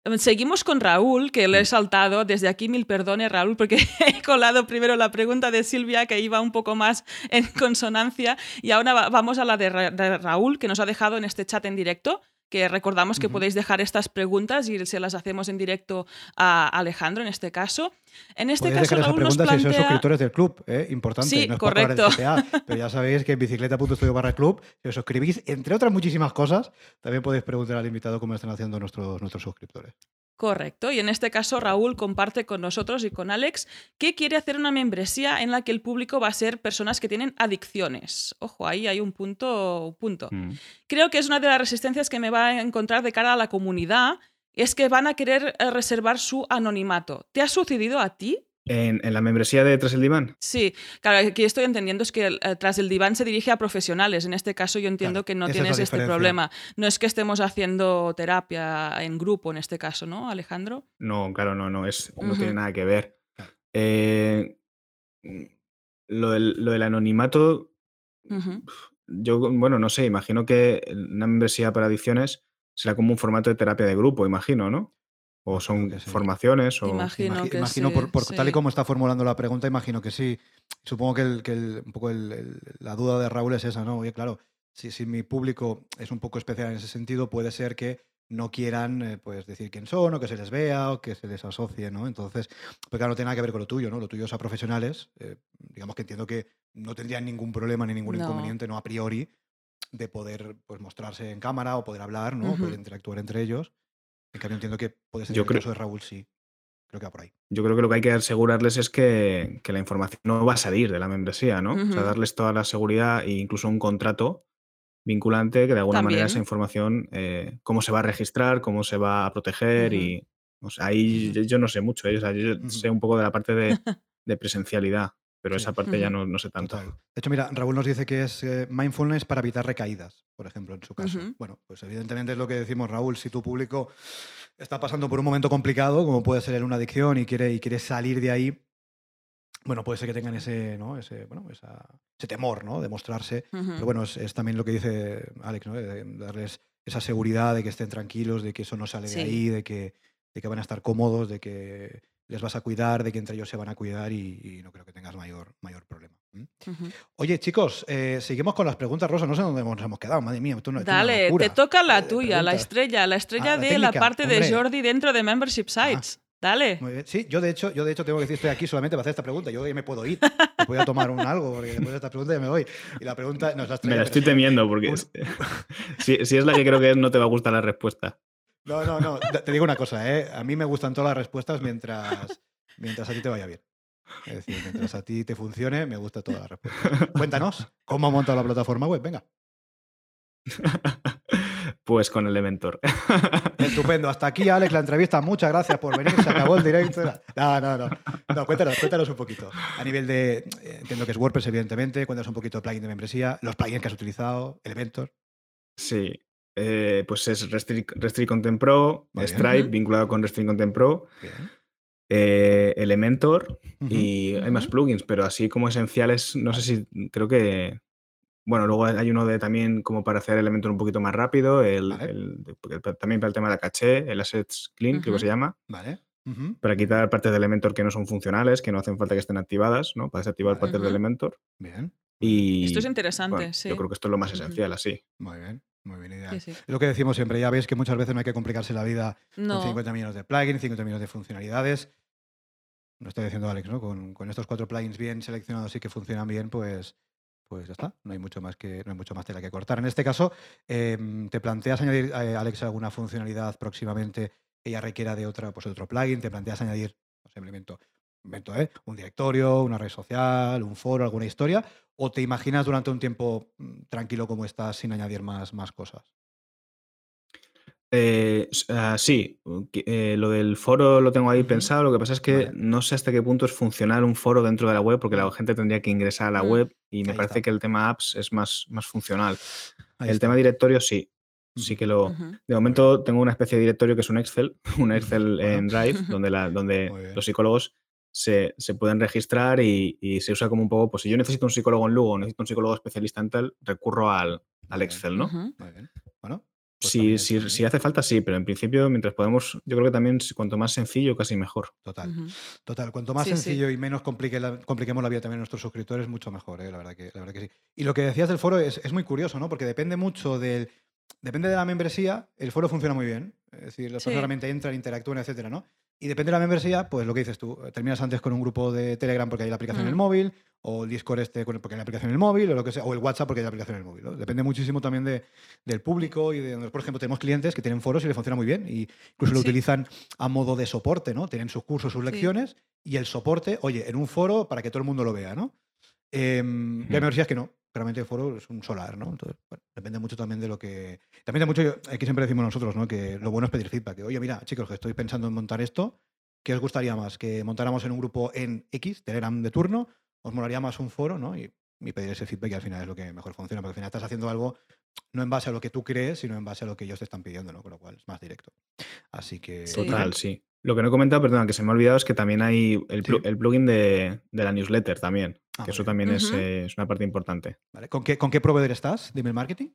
Em, Seguimos con Raúl, que le he saltado. Desde aquí mil perdones, Raúl, porque he colado primero la pregunta de Silvia, que iba un poco más en consonancia, y ahora va- vamos a la de, Ra- de Raúl, que nos ha dejado en este chat en directo, que recordamos que podéis dejar estas preguntas y se las hacemos en directo a Alejandro en este caso. En este Podéis caso, nos preguntas si sois suscriptores del club, ¿eh? importante, Sí, no es por cobrar el correcto. CPA, pero ya sabéis que en bicicleta.studio barra club, si os suscribís, entre otras muchísimas cosas, también podéis preguntar al invitado cómo están haciendo nuestros, nuestros suscriptores. Correcto, y en este caso Raúl comparte con nosotros y con Alex que quiere hacer una membresía en la que el público va a ser personas que tienen adicciones. Ojo, ahí hay un punto, un punto. Mm. Creo que es una de las resistencias que me va a encontrar de cara a la comunidad, es que van a querer eh, reservar su anonimato. ¿Te ha sucedido a ti? En, en la membresía de Tras el Diván, Sí, claro, aquí estoy entendiendo es que eh, tras el diván se dirige a profesionales. En este caso yo entiendo Claro, que no es tienes este problema. No es que estemos haciendo terapia en grupo en este caso, ¿no, Alejandro? no, claro, no, no, es, no tiene nada que ver. Eh, lo, del, lo del anonimato, yo, bueno, no sé, imagino que una membresía para adicciones será como un formato de terapia de grupo, imagino, ¿no? O son sí. formaciones o... Imagino Imagi- que imagino, sí, por, por tal y como está formulando la pregunta, imagino que sí. Supongo que, el- que el- un poco el- el- la duda de Raúl es esa, ¿no? Oye, claro, si, si mi público es un poco especial en ese sentido, puede ser que no quieran eh, pues decir quién son o que se les vea o que se les asocie, ¿no? Entonces, pues claro, no tiene nada que ver con lo tuyo, ¿no? Lo tuyo es a profesionales. eh, digamos que entiendo que no tendrían ningún problema ni ningún No. inconveniente, ¿no? A priori, de poder pues, mostrarse en cámara o poder hablar, ¿no? Poder Ujú. interactuar entre ellos. En cambio, entiendo que puede ser Yo el creo- caso de Raúl, sí. Creo que va por ahí. Yo creo que lo que hay que asegurarles es que, que la información no va a salir de la membresía, ¿no? O sea, darles toda la seguridad e incluso un contrato vinculante que de alguna manera esa información, eh, cómo se va a registrar, cómo se va a proteger y... O sea, ahí yo, yo no sé mucho, ¿eh? O sea, yo sé un poco de la parte de, de presencialidad. Pero Sí. esa parte ya no, no sé tanto. Total. De hecho, mira, Raúl nos dice que es eh, mindfulness para evitar recaídas, por ejemplo, en su caso. Ujú. Bueno, pues evidentemente es lo que decimos, Raúl, si tu público está pasando por un momento complicado, como puede ser en una adicción y quiere, y quiere salir de ahí, bueno, puede ser que tengan ese, ¿no? ese, bueno, esa- ese temor ¿no? de mostrarse. Ujú. Pero bueno, es, es también lo que dice Alex, ¿no? de darles esa seguridad de que estén tranquilos, de que eso no sale Sí. de ahí, de que, de que van a estar cómodos, de que les vas a cuidar, de que entre ellos se van a cuidar y, y no creo que tengas mayor, mayor problema. Oye, chicos, eh, seguimos con las preguntas, Rosa. No sé dónde nos hemos quedado, madre mía. esto no- Dale, te toca Eh, la de tuya, la estrella, la estrella Ah, de la técnica, parte hombre. de Jordi dentro de Membership Ah. Sites. Dale. Muy bien. Sí, yo de hecho, yo de hecho tengo que decir estoy aquí solamente para hacer esta pregunta. Yo ya me puedo ir. Me voy a tomar un algo porque después de esta pregunta ya me voy. Y la pregunta no es la Me la estoy temiendo porque si es la que creo que es, no te va a gustar la respuesta. No, no, no. Te digo una cosa, ¿eh? A mí me gustan todas las respuestas mientras, mientras a ti te vaya bien. Es decir, mientras a ti te funcione, me gusta todas las respuestas. Cuéntanos, ¿cómo ha montado la plataforma web? Venga. Pues con Elementor. Estupendo. Hasta aquí, Alex, la entrevista. Muchas gracias por venir. Se acabó el directo. No, no, no. No, cuéntanos, cuéntanos un poquito. A nivel de. eh, Entiendo que es WordPress, evidentemente. Cuéntanos un poquito de plugin de membresía, los plugins que has utilizado, Elementor. Sí. Eh, pues es Restrict, Restrict Content Pro, bien. Stripe vinculado con Restrict Content Pro, eh, Elementor y hay más plugins, pero así como esenciales, no sé si creo que. Bueno, luego hay uno de también como para hacer Elementor un poquito más rápido, el, Vale. el- también para el tema de la caché, el Assets Clean, creo que se llama, Vale. Para quitar partes de Elementor que no son funcionales, que no hacen falta que estén activadas, ¿no? Para desactivar Vale. partes de. Elementor. Bien. Y Esto es interesante, bueno, sí. yo creo que esto es lo más esencial, así. Muy bien. Muy bien, ideal. Sí, sí. Es lo que decimos siempre. Ya veis que muchas veces no hay que complicarse la vida con No. 50 millones de plugins, 50 millones de funcionalidades. Lo está diciendo Alex, ¿no? Con, con estos cuatro plugins bien seleccionados y que funcionan bien, pues, pues ya está. No hay mucho más que no hay mucho más tela que cortar. En este caso, em, ¿te planteas añadir, eh, Alex, alguna funcionalidad próximamente que ya requiera de otra, pues, otro plugin? ¿Te planteas añadir, no sé, me invento, invento, ¿eh? un directorio, una red social, un foro, alguna historia? ¿O te imaginas durante un tiempo mm, tranquilo como estás sin añadir más, más cosas? Eh, ah, sí, eh, lo del foro lo tengo ahí pensado. Lo que pasa es que Vale. no sé hasta qué punto es funcional un foro dentro de la web, porque la Mm. gente tendría que ingresar a la Mm. web y me Ahí parece está. que el tema apps es más, más funcional. Ahí el está. tema directorio sí, sí que lo. De momento tengo una especie de directorio que es un Excel, un. Excel Bueno. en Drive, donde, la, donde los psicólogos se, se pueden registrar y, y se usa como un poco, pues si yo necesito un psicólogo en Lugo, necesito un psicólogo especialista en tal, recurro al, al. Excel, ¿no? Muy bien. Bueno, pues Si, también si, hace falta, sí, pero en principio, mientras podemos, yo creo que también cuanto más sencillo, casi mejor. Total. Total, cuanto más Sí, sí. sencillo y menos complique la- compliquemos la vida también a nuestros suscriptores, mucho mejor, ¿eh? la, verdad que, la verdad que sí. Y lo que decías del foro es, es muy curioso, ¿no? Porque depende mucho del. Depende de la membresía, el foro funciona muy bien. Es decir, las Sí. personas realmente entran, interactúan, etcétera, ¿no? Y depende de la membresía, pues lo que dices tú, terminas antes con un grupo de Telegram porque hay la aplicación en el Mm. móvil, o el Discord este porque hay la aplicación en el móvil, o lo que sea, o el WhatsApp porque hay la aplicación en el móvil. ¿no? Depende muchísimo también de, del público y de donde, por ejemplo, tenemos clientes que tienen foros y les funciona muy bien y incluso lo utilizan a modo de soporte, ¿no? Tienen sus cursos, sus Sí. lecciones y el soporte, oye, en un foro para que todo el mundo lo vea, ¿no? Y hay Ujú. membresías que no, realmente el foro es un solar, ¿no? Entonces, bueno, depende mucho también de lo que... También de mucho, aquí siempre decimos nosotros, ¿no? Que lo bueno es pedir feedback. Que, oye, mira, chicos, que estoy pensando en montar esto, ¿qué os gustaría más? ¿Que montáramos en un grupo en X, Telegram de turno? ¿Os molaría más un foro, ¿no? Y, y pedir ese feedback y al final es lo que mejor funciona, porque al final estás haciendo algo no en base a lo que tú crees, sino en base a lo que ellos te están pidiendo, ¿no? Con lo cual es más directo. Así que... Sí. Total, sí. Lo que no he comentado, perdona, que se me ha olvidado, es que también hay el, plu- Sí. el plugin de, de la newsletter también, Ah, que eso también es, eh, es una parte importante. Vale. ¿Con, qué, ¿Con qué proveedor estás de email marketing?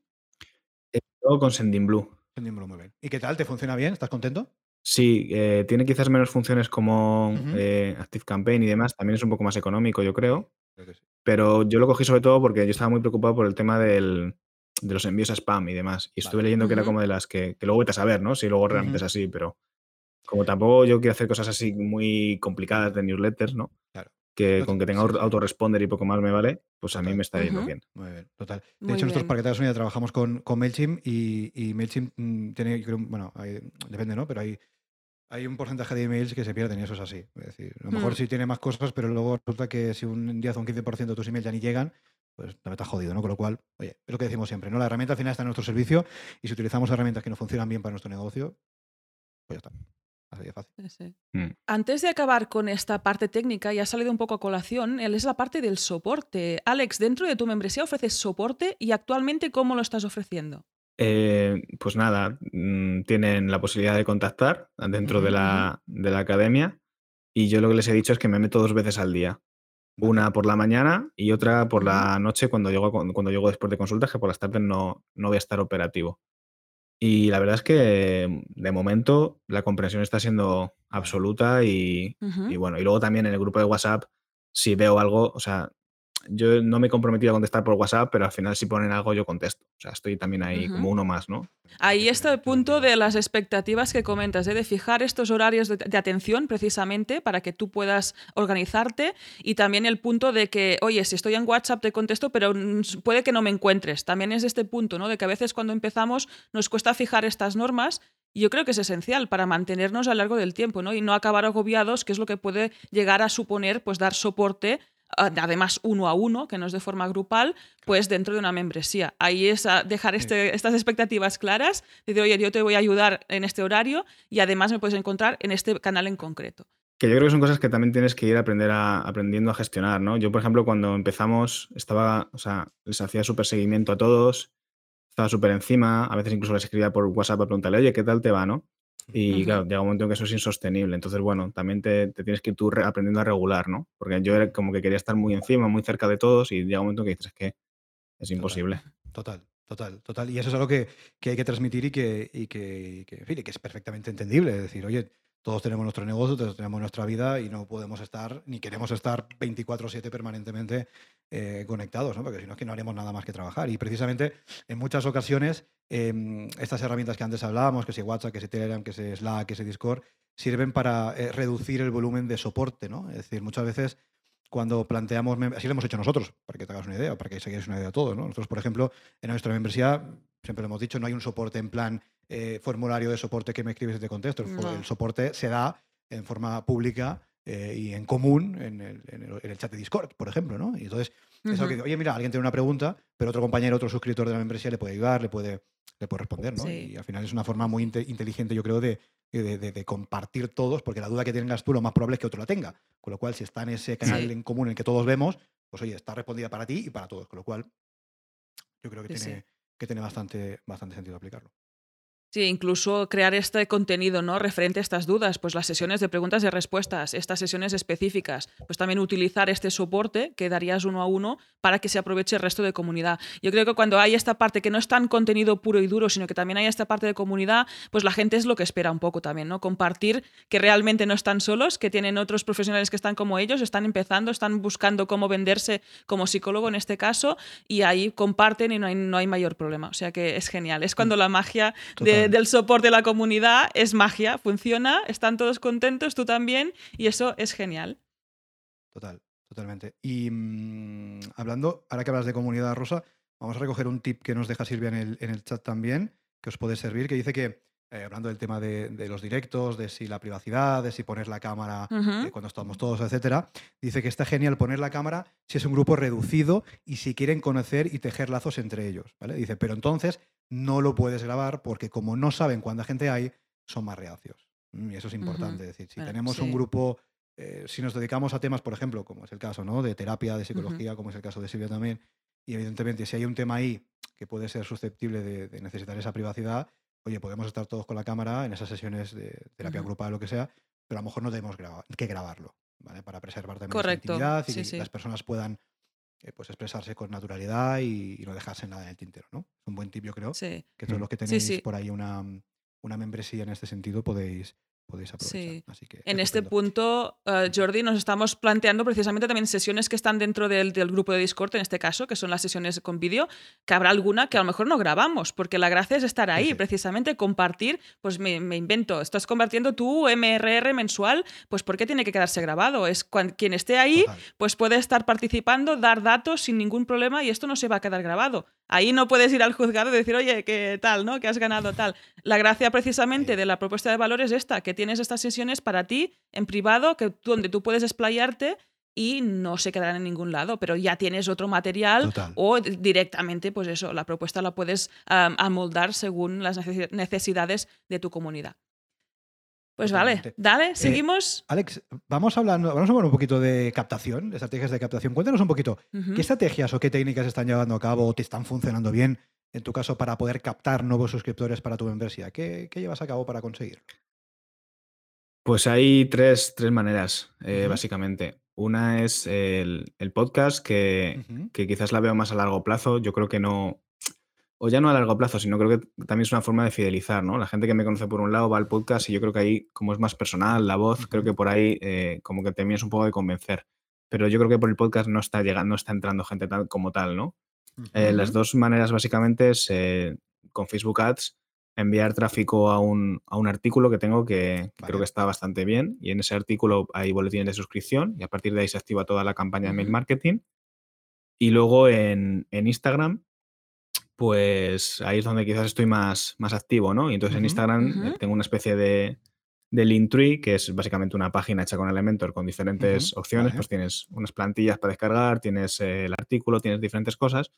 Luego con Sendinblue. Entendímoslo muy bien. ¿Y qué tal? ¿Te funciona bien? ¿Estás contento? Sí, eh, tiene quizás menos funciones como eh, Active Campaign y demás. También es un poco más económico, yo creo. Creo que sí. Pero yo lo cogí sobre todo porque yo estaba muy preocupado por el tema del, de los envíos a spam y demás. Y estuve leyendo que era como de las que, que luego vete a saber, ¿no? Si luego realmente es así, pero como tampoco yo quiero hacer cosas así muy complicadas de newsletters, ¿no? Claro. Que No con que tenga sí, autoresponder y poco más me vale, pues a mí Total. me está yendo bien. Muy bien, total. De Muy hecho, nosotros, bien. para que te hagas una idea, trabajamos con, con MailChimp y, y MailChimp mm, tiene, yo creo, bueno, hay- depende, ¿no? Pero hay, hay un porcentaje de emails que se pierden y eso es así. Es decir, a lo mejor Mm. sí tiene más cosas, pero luego resulta que si un 10 o un 15% de tus emails ya ni llegan, pues también está jodido, ¿no? Con lo cual, oye, es lo que decimos siempre, ¿no? La herramienta al final está en nuestro servicio y si utilizamos herramientas que no funcionan bien para nuestro negocio, pues ya está. Así de fácil. Sí, sí. Mm. Antes de acabar con esta parte técnica, ya ha salido un poco a colación, es la parte del soporte. Alex, dentro de tu membresía ofreces soporte y actualmente ¿cómo lo estás ofreciendo? Eh, pues nada, mm, tienen la posibilidad de contactar dentro de la, de la academia y yo lo que les he dicho es que me meto dos veces al día. Una por la mañana y otra por la noche cuando llego, cuando llego después de consultas, que por las tardes no, no voy a estar operativo. Y la verdad es que de momento la comprensión está siendo absoluta y, bueno, y luego también en el grupo de WhatsApp, si veo algo, o sea, yo no me he comprometido a contestar por WhatsApp, pero al final si ponen algo yo contesto. O sea, estoy también ahí como uno más, ¿no? Ahí está el punto de las expectativas que comentas, ¿eh? de fijar estos horarios de, de atención precisamente para que tú puedas organizarte y también el punto de que, oye, si estoy en WhatsApp te contesto, pero puede que no me encuentres. También es este punto, ¿no? De que a veces cuando empezamos nos cuesta fijar estas normas y yo creo que es esencial para mantenernos a lo largo del tiempo, ¿no? Y no acabar agobiados, que es lo que puede llegar a suponer, pues, dar soporte además uno a uno, que no es de forma grupal, pues dentro de una membresía. Ahí es a dejar este- estas expectativas claras, decir, oye, yo te voy a ayudar en este horario y además me puedes encontrar en este canal en concreto. Que yo creo que son cosas que también tienes que ir aprender a, aprendiendo a gestionar, ¿no? Yo, por ejemplo, cuando empezamos, estaba, o sea, les hacía súper seguimiento a todos, estaba súper encima, a veces incluso les escribía por WhatsApp a preguntarle, oye, ¿qué tal te va, no? Y claro, llega un momento en que eso es insostenible. Entonces, bueno, también te, te tienes que ir tú re- aprendiendo a regular, ¿no? Porque yo era como que quería estar muy encima, muy cerca de todos y llega un momento en que dices, es que es imposible. Total, total, total. Y eso es algo que, que hay que transmitir y que, y que, y que, en fin, y que es perfectamente entendible. Es decir, oye, todos tenemos nuestro negocio, todos tenemos nuestra vida y no podemos estar, ni queremos estar 24/7 permanentemente eh, conectados, ¿no? porque si no es que no haremos nada más que trabajar. Y precisamente en muchas ocasiones em, estas herramientas que antes hablábamos, que si WhatsApp, que si Telegram, que si Slack, que si Discord, sirven para eh, reducir el volumen de soporte. ¿no? Es decir, muchas veces cuando planteamos, así lo hemos hecho nosotros, para que te hagas una idea, para que se una idea a todos. ¿no? Nosotros, por ejemplo, en nuestra membresía, siempre lo hemos dicho, no hay un soporte en plan eh, formulario de soporte que me escribes y te contesto. El, fo- No. el soporte se da en forma pública eh, y en común en el, en el- en el chat de Discord, por ejemplo. ¿no? Y entonces, es algo que, oye, mira, alguien tiene una pregunta, pero otro compañero, otro suscriptor de la membresía le puede ayudar, le puede, le puede responder. ¿no? Sí. Y al final es una forma muy inte- inteligente, yo creo, de, de, de- de compartir todos, porque la duda que tengas tú lo más probable es que otro la tenga. Con lo cual, si está en ese canal Sí. en común en el que todos vemos, pues oye, está respondida para ti y para todos. Con lo cual, yo creo que sí. tiene, que tiene bastante, bastante sentido aplicarlo. Sí, incluso crear este contenido, ¿no? Referente a estas dudas, pues las sesiones de preguntas y respuestas, estas sesiones específicas, pues también utilizar este soporte que darías uno a uno para que se aproveche el resto de comunidad. Yo creo que cuando hay esta parte que no es tan contenido puro y duro, sino que también hay esta parte de comunidad, pues la gente es lo que espera un poco también, ¿no? Compartir que realmente no están solos, que tienen otros profesionales que están como ellos, están empezando, están buscando cómo venderse como psicólogo en este caso, y ahí comparten y no hay, no hay mayor problema. O sea que es genial. Es cuando la magia de- Del soporte de la comunidad es magia, funciona, están todos contentos, tú también, y eso es genial. Total, totalmente. Y mm, hablando, ahora que hablas de comunidad rosa, vamos a recoger un tip que nos deja Silvia en el, en el chat también, que os puede servir, que dice que, eh, hablando del tema de, de los directos, de si la privacidad, de si poner la cámara eh, cuando estamos todos, etcétera, dice que está genial poner la cámara si es un grupo reducido y si quieren conocer y tejer lazos entre ellos, ¿vale? Dice, pero entonces no lo puedes grabar porque como no saben cuánta gente hay, son más reacios. Mm, Y eso es importante. Es decir, si Bueno, tenemos un grupo, eh, si nos dedicamos a temas, por ejemplo, como es el caso ¿no? de terapia, de psicología, como es el caso de Silvia también, y evidentemente si hay un tema ahí que puede ser susceptible de, de necesitar esa privacidad, oye, podemos estar todos con la cámara en esas sesiones de terapia Ujú. grupal o lo que sea, pero a lo mejor no tenemos que grabarlo, ¿vale? Para preservar también Correcto, esa intimidad y sí, que sí. las personas puedan eh, pues expresarse con naturalidad y, y no dejarse nada en el tintero, ¿no? Es un buen tip, yo creo, Sí. que todos Mm. los que Sí, tenéis sí. por ahí una, una membresía en este sentido podéis, podéis aprovechar. Sí. Así que En este punto, eh, Jordi, nos estamos planteando precisamente también sesiones que están dentro del, del grupo de Discord, en este caso, que son las sesiones con vídeo, que habrá alguna que a lo mejor no grabamos, porque la gracia es estar ahí, sí. precisamente compartir, pues me, me invento, estás compartiendo tu MRR mensual, pues ¿por qué tiene que quedarse grabado? Es cuan- quien esté ahí, Total. pues puede estar participando, dar datos sin ningún problema y esto no se va a quedar grabado. Ahí no puedes ir al juzgado y decir, oye, que tal, ¿no? Que has ganado tal. La gracia precisamente de la propuesta de valor es esta, que tienes estas sesiones para ti, en privado, que, tú- donde tú puedes explayarte y no se quedarán en ningún lado, pero ya tienes otro material Total. o directamente, pues eso, la propuesta la puedes am, amoldar según las necesi- necesidades de tu comunidad. Pues vale, dale, seguimos. Alex, vamos hablando, vamos a hablar un poquito de captación, de estrategias de captación. Cuéntanos un poquito. ¿qué estrategias o qué técnicas están llevando a cabo o te están funcionando bien, en tu caso, para poder captar nuevos suscriptores para tu membresía? ¿Qué, qué llevas a cabo para conseguirlo? Pues hay tres, tres maneras, eh, básicamente. Una es el, el podcast, que, que quizás la veo más a largo plazo. Yo creo que no, o ya no a largo plazo, sino creo que también es una forma de fidelizar, ¿no? La gente que me conoce por un lado va al podcast y yo creo que ahí, como es más personal, la voz, creo que por ahí eh, como que terminas un poco de convencer. Pero yo creo que por el podcast no está llegando, no está entrando gente tal como tal, ¿no? Eh, las dos maneras básicamente es eh, con Facebook Ads enviar tráfico a un, a un artículo que tengo que, que creo que está bastante bien y en ese artículo hay boletines de suscripción y a partir de ahí se activa toda la campaña de mail marketing. Y luego en, en Instagram, pues ahí es donde quizás estoy más, más activo, ¿no? Y entonces en. Instagram eh, tengo una especie de, de que es básicamente una página hecha con Elementor con diferentes opciones, Vale. pues tienes unas plantillas para descargar, tienes eh, el artículo, tienes diferentes cosas.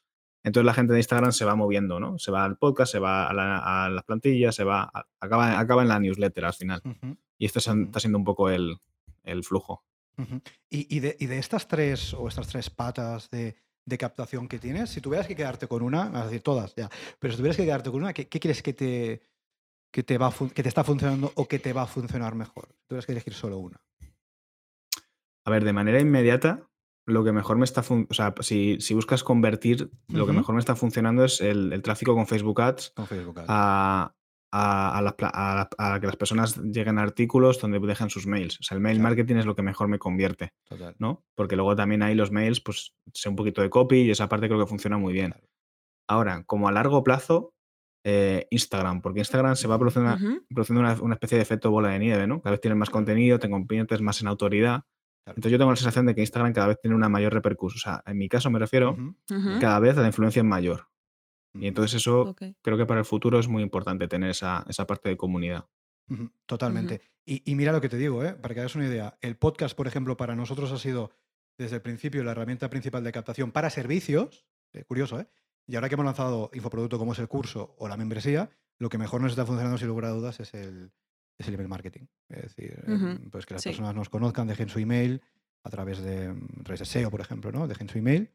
Entonces la gente de Instagram se va moviendo, ¿no? Se va al podcast, se va a, la- a las plantillas, se va, a- acaba, acaba en la newsletter al final. Y esto está siendo un poco el, el flujo. Y, y de, y de estas tres o estas tres patas de, de captación que tienes, si tuvieras que quedarte con una, vas a decir todas ya, pero si tuvieras que quedarte con una, ¿qué, qué crees que te, que, te va que te está funcionando o que te va a funcionar mejor? Si tuvieras que elegir solo una. A ver, de manera inmediata, lo que mejor me está o sea, si, si buscas convertir, lo que mejor me está funcionando es el, el tráfico con Facebook Ads Con Facebook Ads. a, a, a las pla- a- a que las personas lleguen a artículos donde dejen sus mails. O sea, el mail Claro. marketing es lo que mejor me convierte, Total. ¿no? Porque luego también hay los mails, pues sé un poquito de copy y esa parte creo que funciona muy bien. Claro. Ahora, como a largo plazo, eh, Instagram, porque Instagram se va produciendo, produciendo una, una especie de efecto bola de nieve, ¿no? Cada vez tienes más contenido, te conviertes más en autoridad. Claro. Entonces yo tengo la sensación de que Instagram cada vez tiene una mayor repercusión. O sea, en mi caso me refiero, cada vez la influencia es mayor. Y entonces eso creo que para el futuro es muy importante tener esa, esa parte de comunidad. Totalmente. Y, y mira lo que te digo, ¿eh? para que hagas una idea. El podcast, por ejemplo, para nosotros ha sido desde el principio la herramienta principal de captación para servicios. eh, curioso, ¿eh? Y ahora que hemos lanzado infoproducto como es el curso o la membresía, lo que mejor nos está funcionando, sin lugar a dudas, es el, es el email marketing. Es decir, em, pues que las sí. personas nos conozcan, dejen su email a través de, mm, a través de SEO, por ejemplo, ¿no? Dejen su email,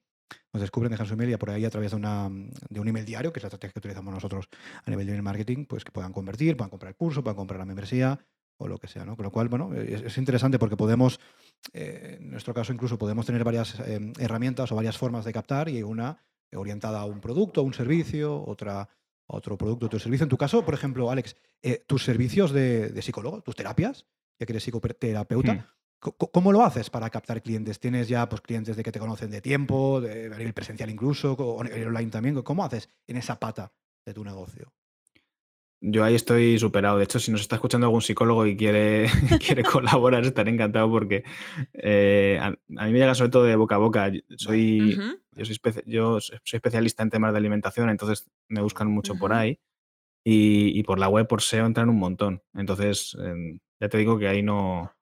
nos descubren, dejan su email y por ahí a través de, un email diario, que es la estrategia que utilizamos nosotros a nivel de email marketing, pues que puedan convertir, puedan comprar el curso, puedan comprar la membresía o lo que sea, ¿no? Con lo cual, bueno, es, es interesante porque podemos, eh, en nuestro caso incluso podemos tener varias eh, herramientas o varias formas de captar y una orientada a un producto, a un servicio, otra a otro producto, otro servicio. En tu caso, por ejemplo, Alex, eh, tus servicios de, psicólogo, tus terapias, ya que eres psicoterapeuta, Hmm. ¿Cómo lo haces para captar clientes? ¿Tienes ya pues, clientes de que te conocen de tiempo, de, a nivel presencial incluso, o online también? ¿Cómo haces en esa pata de tu negocio? Yo ahí estoy superado. De hecho, si nos está escuchando algún psicólogo y quiere, quiere colaborar, estaré encantado porque eh, a, a mí me llega sobre todo de boca a boca. Yo Soy, yo soy, yo soy especialista en temas de alimentación, entonces me buscan mucho por ahí. Y, y por la web, por SEO, entran un montón. Entonces, em, ya te digo que ahí no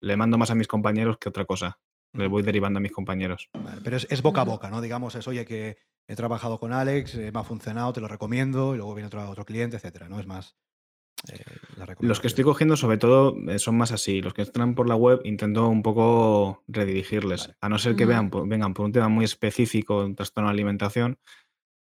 le mando más a mis compañeros que otra cosa. Le voy derivando a mis compañeros. Vale, pero es, es boca a boca, ¿no? Digamos, es, oye, que he trabajado con Alex, eh, me ha funcionado, te lo recomiendo, y luego viene otro, otro cliente, etcétera, ¿no? Es más eh, la Los que estoy cogiendo, sobre todo, eh, son más así. Los que entran por la web, intento un poco redirigirles. Vale. A no ser que vean, por- vengan por un tema muy específico, un trastorno de alimentación,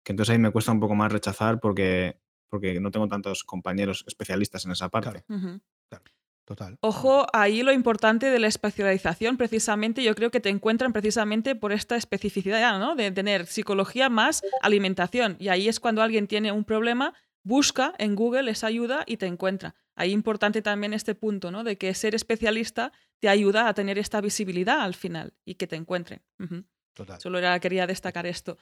que entonces ahí me cuesta un poco más rechazar porque, porque no tengo tantos compañeros especialistas en esa parte. Claro, total. Ojo, ahí lo importante de la especialización, precisamente, yo creo que te encuentran precisamente por esta especificidad, ¿no? De tener psicología más alimentación. Y ahí es cuando alguien tiene un problema, busca en Google esa ayuda y te encuentra. Ahí importante también este punto, ¿no? De que ser especialista te ayuda a tener esta visibilidad al final y que te encuentren. Total. Solo era, quería destacar esto.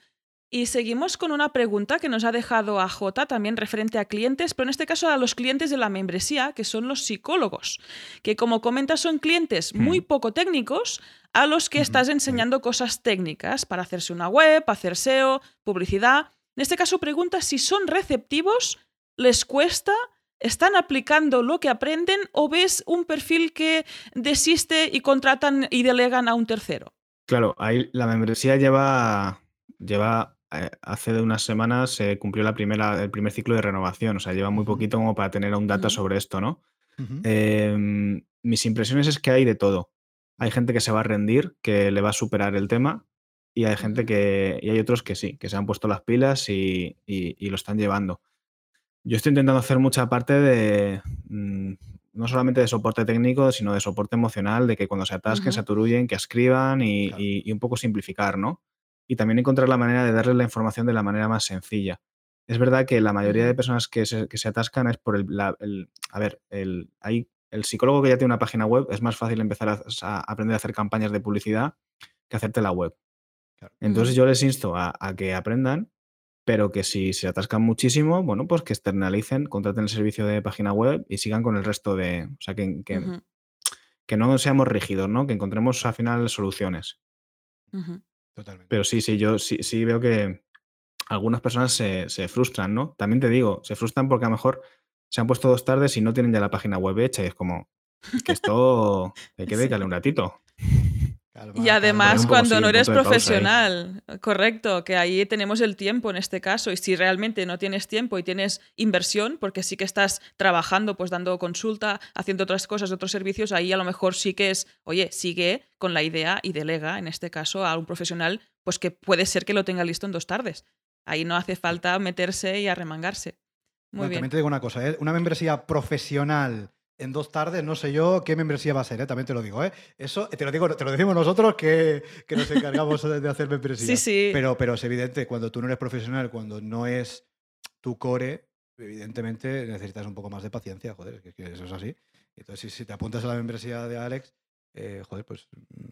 Y seguimos con una pregunta que nos ha dejado a J, también referente a clientes, pero en este caso a los clientes de la membresía, que son los psicólogos, que como comentas son clientes muy Hmm. poco técnicos a los que estás sí. enseñando cosas técnicas para hacerse una web, hacer SEO, publicidad. En este caso pregunta si son receptivos, les cuesta, están aplicando lo que aprenden o ves un perfil que desiste y contratan y delegan a un tercero. Claro, ahí la membresía lleva, lleva hace de unas semanas se cumplió la primera, el primer ciclo de renovación, o sea, lleva muy poquito como para tener un data sobre esto, ¿no? Em, mis impresiones es que hay de todo. Hay gente que se va a rendir, que le va a superar el tema, y hay gente que. Y hay otros que sí, que se han puesto las pilas y, y- y lo están llevando. Yo estoy intentando hacer mucha parte de. mm, no solamente de soporte técnico, sino de soporte emocional, de que cuando se atasquen, se aturullen, que escriban y, Claro. y- y un poco simplificar, ¿no? Y también encontrar la manera de darles la información de la manera más sencilla. Es verdad que la mayoría de personas que se, que se atascan es por el, la- el- a ver, el, hay, el psicólogo que ya tiene una página web es más fácil empezar a, a aprender a hacer campañas de publicidad que hacerte la web. Claro. Entonces yo les insto a, a que aprendan, pero que si se atascan muchísimo, bueno, pues que externalicen, contraten el servicio de página web y sigan con el resto de, o sea, que, que, no seamos rígidos, ¿no? Que encontremos al final soluciones. Totalmente. Pero sí, sí, yo sí, sí veo que algunas personas se, se frustran, ¿no? También te digo, se frustran porque a lo mejor se han puesto dos tardes y no tienen ya la página web hecha y es como que esto hay que Sí. un ratito. Calma, Y además, cuando no eres pausa profesional, correcto, que ahí tenemos el tiempo en este caso. Y si realmente no tienes tiempo y tienes inversión, porque sí que estás trabajando, pues dando consulta, haciendo otras cosas, otros servicios, ahí a lo mejor sí que es, oye, sigue con la idea y delega, en este caso, a un profesional, pues que puede ser que lo tenga listo en dos tardes. Ahí no hace falta meterse y arremangarse. Muy Bueno, bien. También te digo una cosa, ¿eh? una membresía profesional en dos tardes, no sé yo qué membresía va a ser, ¿eh? también te lo digo. ¿eh? Eso te lo, digo, te lo decimos nosotros que, que nos encargamos de hacer membresías. Sí, sí. Pero, pero es evidente, cuando tú no eres profesional, cuando no es tu core, evidentemente necesitas un poco más de paciencia, joder, que, que eso es así. Entonces, si, te apuntas a la membresía de Alex, eh, joder, pues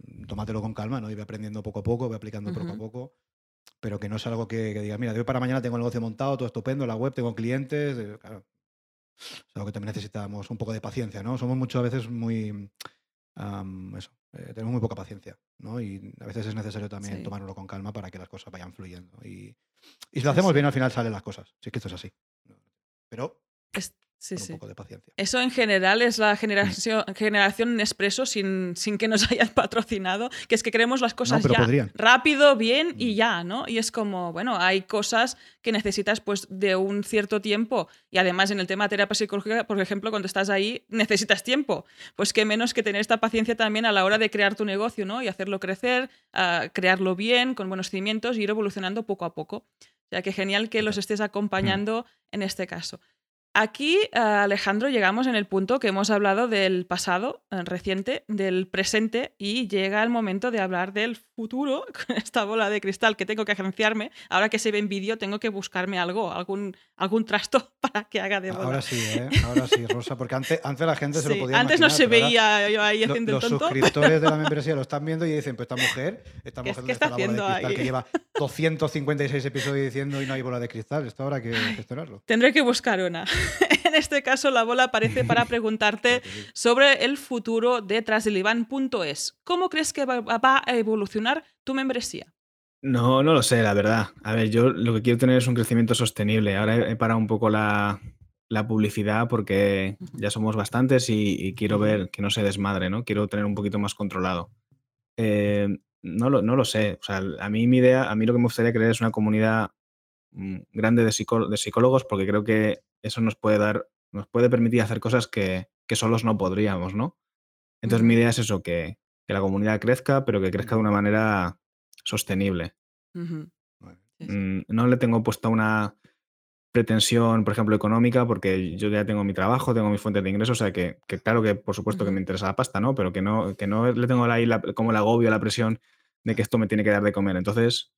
mm, tómatelo con calma, ¿no? Y ve aprendiendo poco a poco, ve aplicando poco a poco. Pero que no es algo que, que digas, mira, de hoy para mañana tengo el negocio montado, todo estupendo, la web, tengo clientes. eh, Claro, es algo que también necesitamos un poco de paciencia, ¿no? Somos muchas veces muy. eso, eh, tenemos muy poca paciencia, ¿no? Y a veces es necesario también Sí. tomárnoslo con calma para que las cosas vayan fluyendo. Y, y si lo hacemos sí. bien, al final salen las cosas. Si es que esto es así. Pero Es- sí, con un poco de paciencia. Eso en general es la generación, generación Nespresso sin, sin que nos hayan patrocinado, que es que queremos las cosas ya, podrían. rápido, bien y Mm. ya, ¿no? Y es como, bueno, hay cosas que necesitas pues de un cierto tiempo y además en el tema de terapia psicológica, por ejemplo, cuando estás ahí necesitas tiempo, pues qué menos que tener esta paciencia también a la hora de crear tu negocio, ¿no? Y hacerlo crecer, crearlo bien, con buenos cimientos y ir evolucionando poco a poco. O sea, que genial que los estés acompañando en este caso. Aquí, Alejandro, llegamos en el punto que hemos hablado del pasado eh, reciente, del presente, y llega el momento de hablar del futuro con esta bola de cristal que tengo que agenciarme. Ahora que se ve en vídeo, tengo que buscarme algo, algún, algún trasto para que haga de bola. Ahora sí, ¿eh? Ahora sí, Rosa, porque antes, antes la gente se lo Sí, podía Antes no imaginar, se pero ahora veía yo ahí haciendo los el tonto. suscriptores de la membresía lo están viendo y dicen, pues esta mujer, esta ¿Qué- mujer qué ¿dónde está la bola de cristal ahí? que lleva 256 episodios diciendo y no hay bola de cristal. Esto habrá que gestionarlo. Tendré que buscar una. en este caso, la bola aparece para preguntarte sobre el futuro de trasdelivan.es. ¿Cómo crees que va, a evolucionar tu membresía? No, no lo sé, la verdad. A ver, yo lo que quiero tener es un crecimiento sostenible. Ahora he, parado un poco la, la publicidad porque ya somos bastantes y, y quiero ver que no se desmadre, ¿no? Quiero tener un poquito más controlado. Eh, no, lo, no lo sé. O sea, a mí mi idea, a mí lo que me gustaría crear es una comunidad grande de, psicó- de psicólogos porque creo que eso nos puede dar, nos puede permitir hacer cosas que, que solos no podríamos, ¿no? Entonces mi idea es eso, que, que la comunidad crezca, pero que crezca de una manera sostenible. Mm, No le tengo puesta una pretensión, por ejemplo, económica, porque yo ya tengo mi trabajo, tengo mis fuentes de ingresos, o sea que, que claro que por supuesto que me interesa la pasta, ¿no? Pero que no, que no le tengo ahí la- como el agobio, la presión de que esto me tiene que dar de comer. Entonces,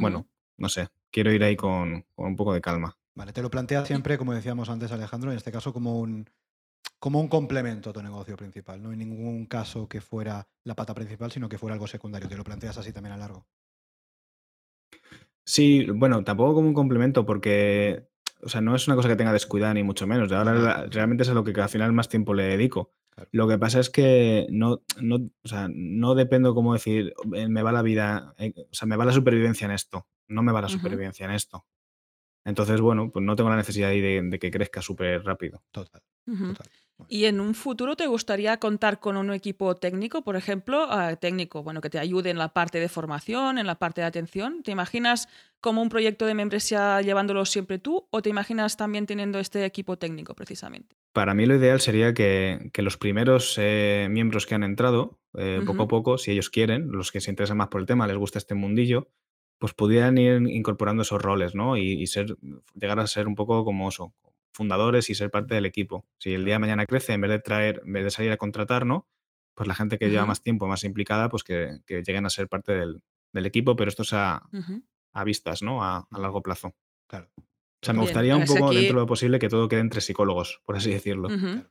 bueno, no sé, quiero ir ahí con, con un poco de calma. Vale, te lo planteas siempre, como decíamos antes, Alejandro, en este caso como un, como un complemento a tu negocio principal. No en ningún caso que fuera la pata principal, sino que fuera algo secundario. Te lo planteas así también a largo. Sí, bueno, tampoco como un complemento, porque, o sea, no es una cosa que tenga descuidada ni mucho menos. Ahora la- realmente es a lo que al final más tiempo le dedico. Claro. Lo que pasa es que no, no, o sea, no dependo, como decir, eh, me va la vida, eh, o sea, me va la supervivencia en esto, no me va la supervivencia en esto. Entonces, bueno, pues no tengo la necesidad ahí de, de que crezca súper rápido. Total, total. ¿Y en un futuro te gustaría contar con un equipo técnico, por ejemplo, ah, técnico, bueno, que te ayude en la parte de formación, en la parte de atención? ¿Te imaginas como un proyecto de membresía llevándolo siempre tú o te imaginas también teniendo este equipo técnico precisamente? para mí lo ideal sería que, que los primeros eh, miembros que han entrado, eh, poco a poco, si ellos quieren, los que se interesan más por el tema, les gusta este mundillo, pues pudieran ir incorporando esos roles, ¿no? Y, y ser, llegar a ser un poco como eso, fundadores y ser parte del equipo. Si el día de mañana crece, en vez de traer, en vez de salir a contratar, ¿no? Pues la gente que lleva más tiempo, más implicada, pues que, que lleguen a ser parte del, del equipo, pero esto es a, a vistas, ¿no? A, a largo plazo. Claro. O sea, me Bien, gustaría un poco, aquí- dentro de lo posible, que todo quede entre psicólogos, por así decirlo. Claro. Y Bien,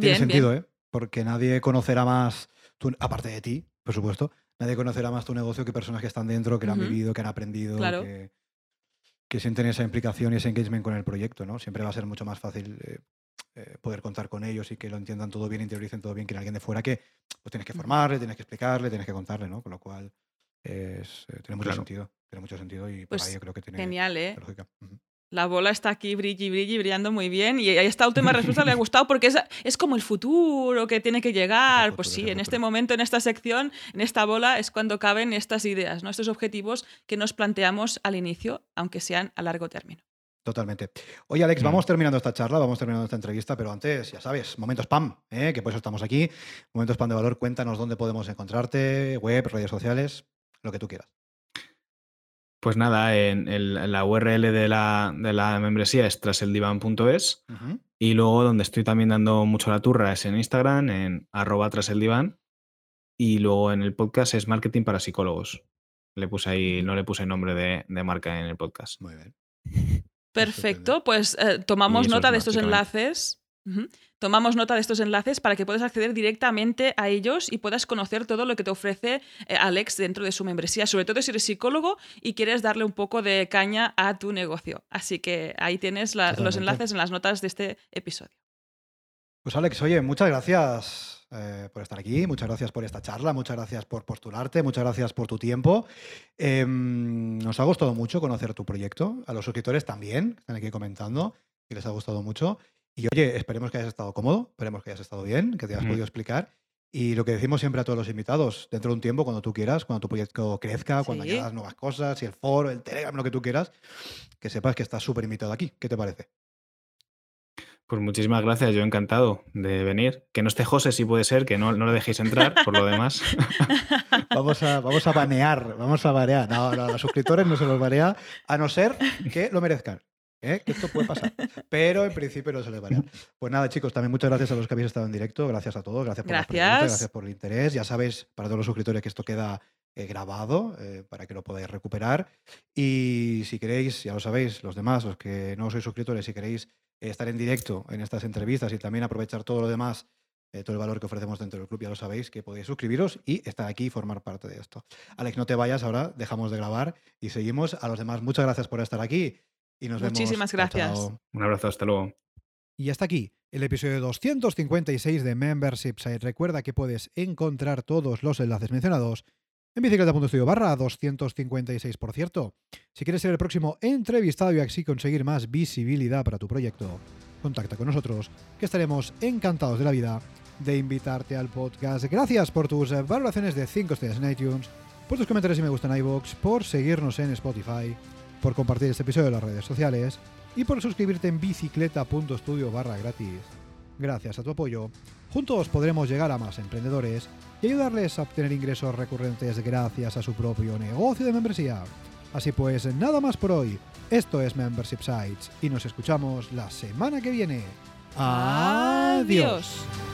tiene sentido, ¿eh? Porque nadie conocerá más, tu- aparte de ti, por supuesto, nadie conocerá más tu negocio que personas que están dentro, que lo han vivido, que han aprendido, Claro. que, que sienten esa implicación y ese engagement con el proyecto, ¿no? Siempre va a ser mucho más fácil eh, eh, poder contar con ellos y que lo entiendan todo bien, interioricen todo bien, que en alguien de fuera que pues tienes que formarle, tienes que explicarle, tienes que contarle, ¿no? Con lo cual es, eh, tiene mucho Claro. sentido, tiene mucho sentido y por Pues ahí yo creo que tiene Genial, ¿eh? lógica. La bola está aquí, brilli, brilli, brillando muy bien. Y a esta última respuesta le ha gustado porque es, es como el futuro que tiene que llegar. futuro, pues es sí, en este momento, en esta sección, en esta bola, es cuando caben estas ideas, ¿no? estos objetivos que nos planteamos al inicio, aunque sean a largo término. Totalmente. Oye, Alex, Mm. vamos terminando esta charla, vamos terminando esta entrevista, pero antes, ya sabes, momentos spam, ¿eh? que por eso estamos aquí. Momentos spam de valor, cuéntanos dónde podemos encontrarte, web, redes sociales, lo que tú quieras. Pues nada, en, el- en la URL de la, de la membresía es traseldivan.es y luego donde estoy también dando mucho la turra es en Instagram, en arroba traseldivan y luego en el podcast es marketing para psicólogos. Le puse ahí, no le puse nombre de, de marca en el podcast. Muy bien. Perfecto, pues eh, tomamos nota es de estos básicamente. Tomamos nota de estos enlaces para que puedas acceder directamente a ellos y puedas conocer todo lo que te ofrece eh, Alex dentro de su membresía, sobre todo si eres psicólogo y quieres darle un poco de caña a tu negocio. Así que ahí tienes la- los enlaces en las notas de este episodio. Pues Alex, oye, muchas gracias eh, por estar aquí, muchas gracias por esta charla, muchas gracias por postularte, muchas gracias por tu tiempo. Em, nos ha gustado mucho conocer tu proyecto, a los suscriptores también, que están aquí comentando, que les ha gustado mucho. Y oye, esperemos que hayas estado cómodo, esperemos que hayas estado bien, que te hayas podido explicar. Y lo que decimos siempre a todos los invitados, dentro de un tiempo, cuando tú quieras, cuando tu proyecto crezca, cuando añadas nuevas cosas, y el foro, el Telegram, lo que tú quieras, que sepas que estás súper invitado aquí. ¿Qué te parece? Pues muchísimas gracias, yo encantado de venir. Que no esté José, si puede ser, que no, no le dejéis entrar, por lo demás. Vamos a, vamos a banear, vamos a banear. No, no, a los suscriptores no se los banea, a no ser que lo merezcan. ¿Eh? Que esto puede pasar. Pero en principio no se les banea. Pues nada, chicos, también muchas gracias a los que habéis estado en directo. Gracias a todos, gracias por las Gracias. preguntas, gracias por el interés. Ya sabéis, para todos los suscriptores, que esto queda eh, grabado eh, para que lo podáis recuperar. Y si queréis, ya lo sabéis, los demás, los que no sois suscriptores, si queréis estar en directo en estas entrevistas y también aprovechar todo lo demás todo el valor que ofrecemos dentro del club, ya lo sabéis, que podéis suscribiros y estar aquí y formar parte de esto. Alex, no te vayas ahora, dejamos de grabar y seguimos. A los demás, muchas gracias por estar aquí y nos vemos. Muchísimas Chao, gracias. chao. Un abrazo, hasta luego. Y hasta aquí el episodio 256 de Membership Site. Recuerda que puedes encontrar todos los enlaces mencionados en bicicleta.studio barra 256, por cierto. Si quieres ser el próximo entrevistado y así conseguir más visibilidad para tu proyecto, contacta con nosotros, que estaremos encantados de la vida de invitarte al podcast. Gracias por tus eh, valoraciones de 5 estrellas en iTunes, por tus comentarios y me gusta en iVoox, por seguirnos en Spotify, por compartir este episodio en las redes sociales y por suscribirte en bicicleta.studio barra gratis. Gracias a tu apoyo, juntos podremos llegar a más emprendedores y ayudarles a obtener ingresos recurrentes gracias a su propio negocio de membresía. Así pues, nada más por hoy. Esto es Membership Sites y nos escuchamos la semana que viene. Adiós. Adiós.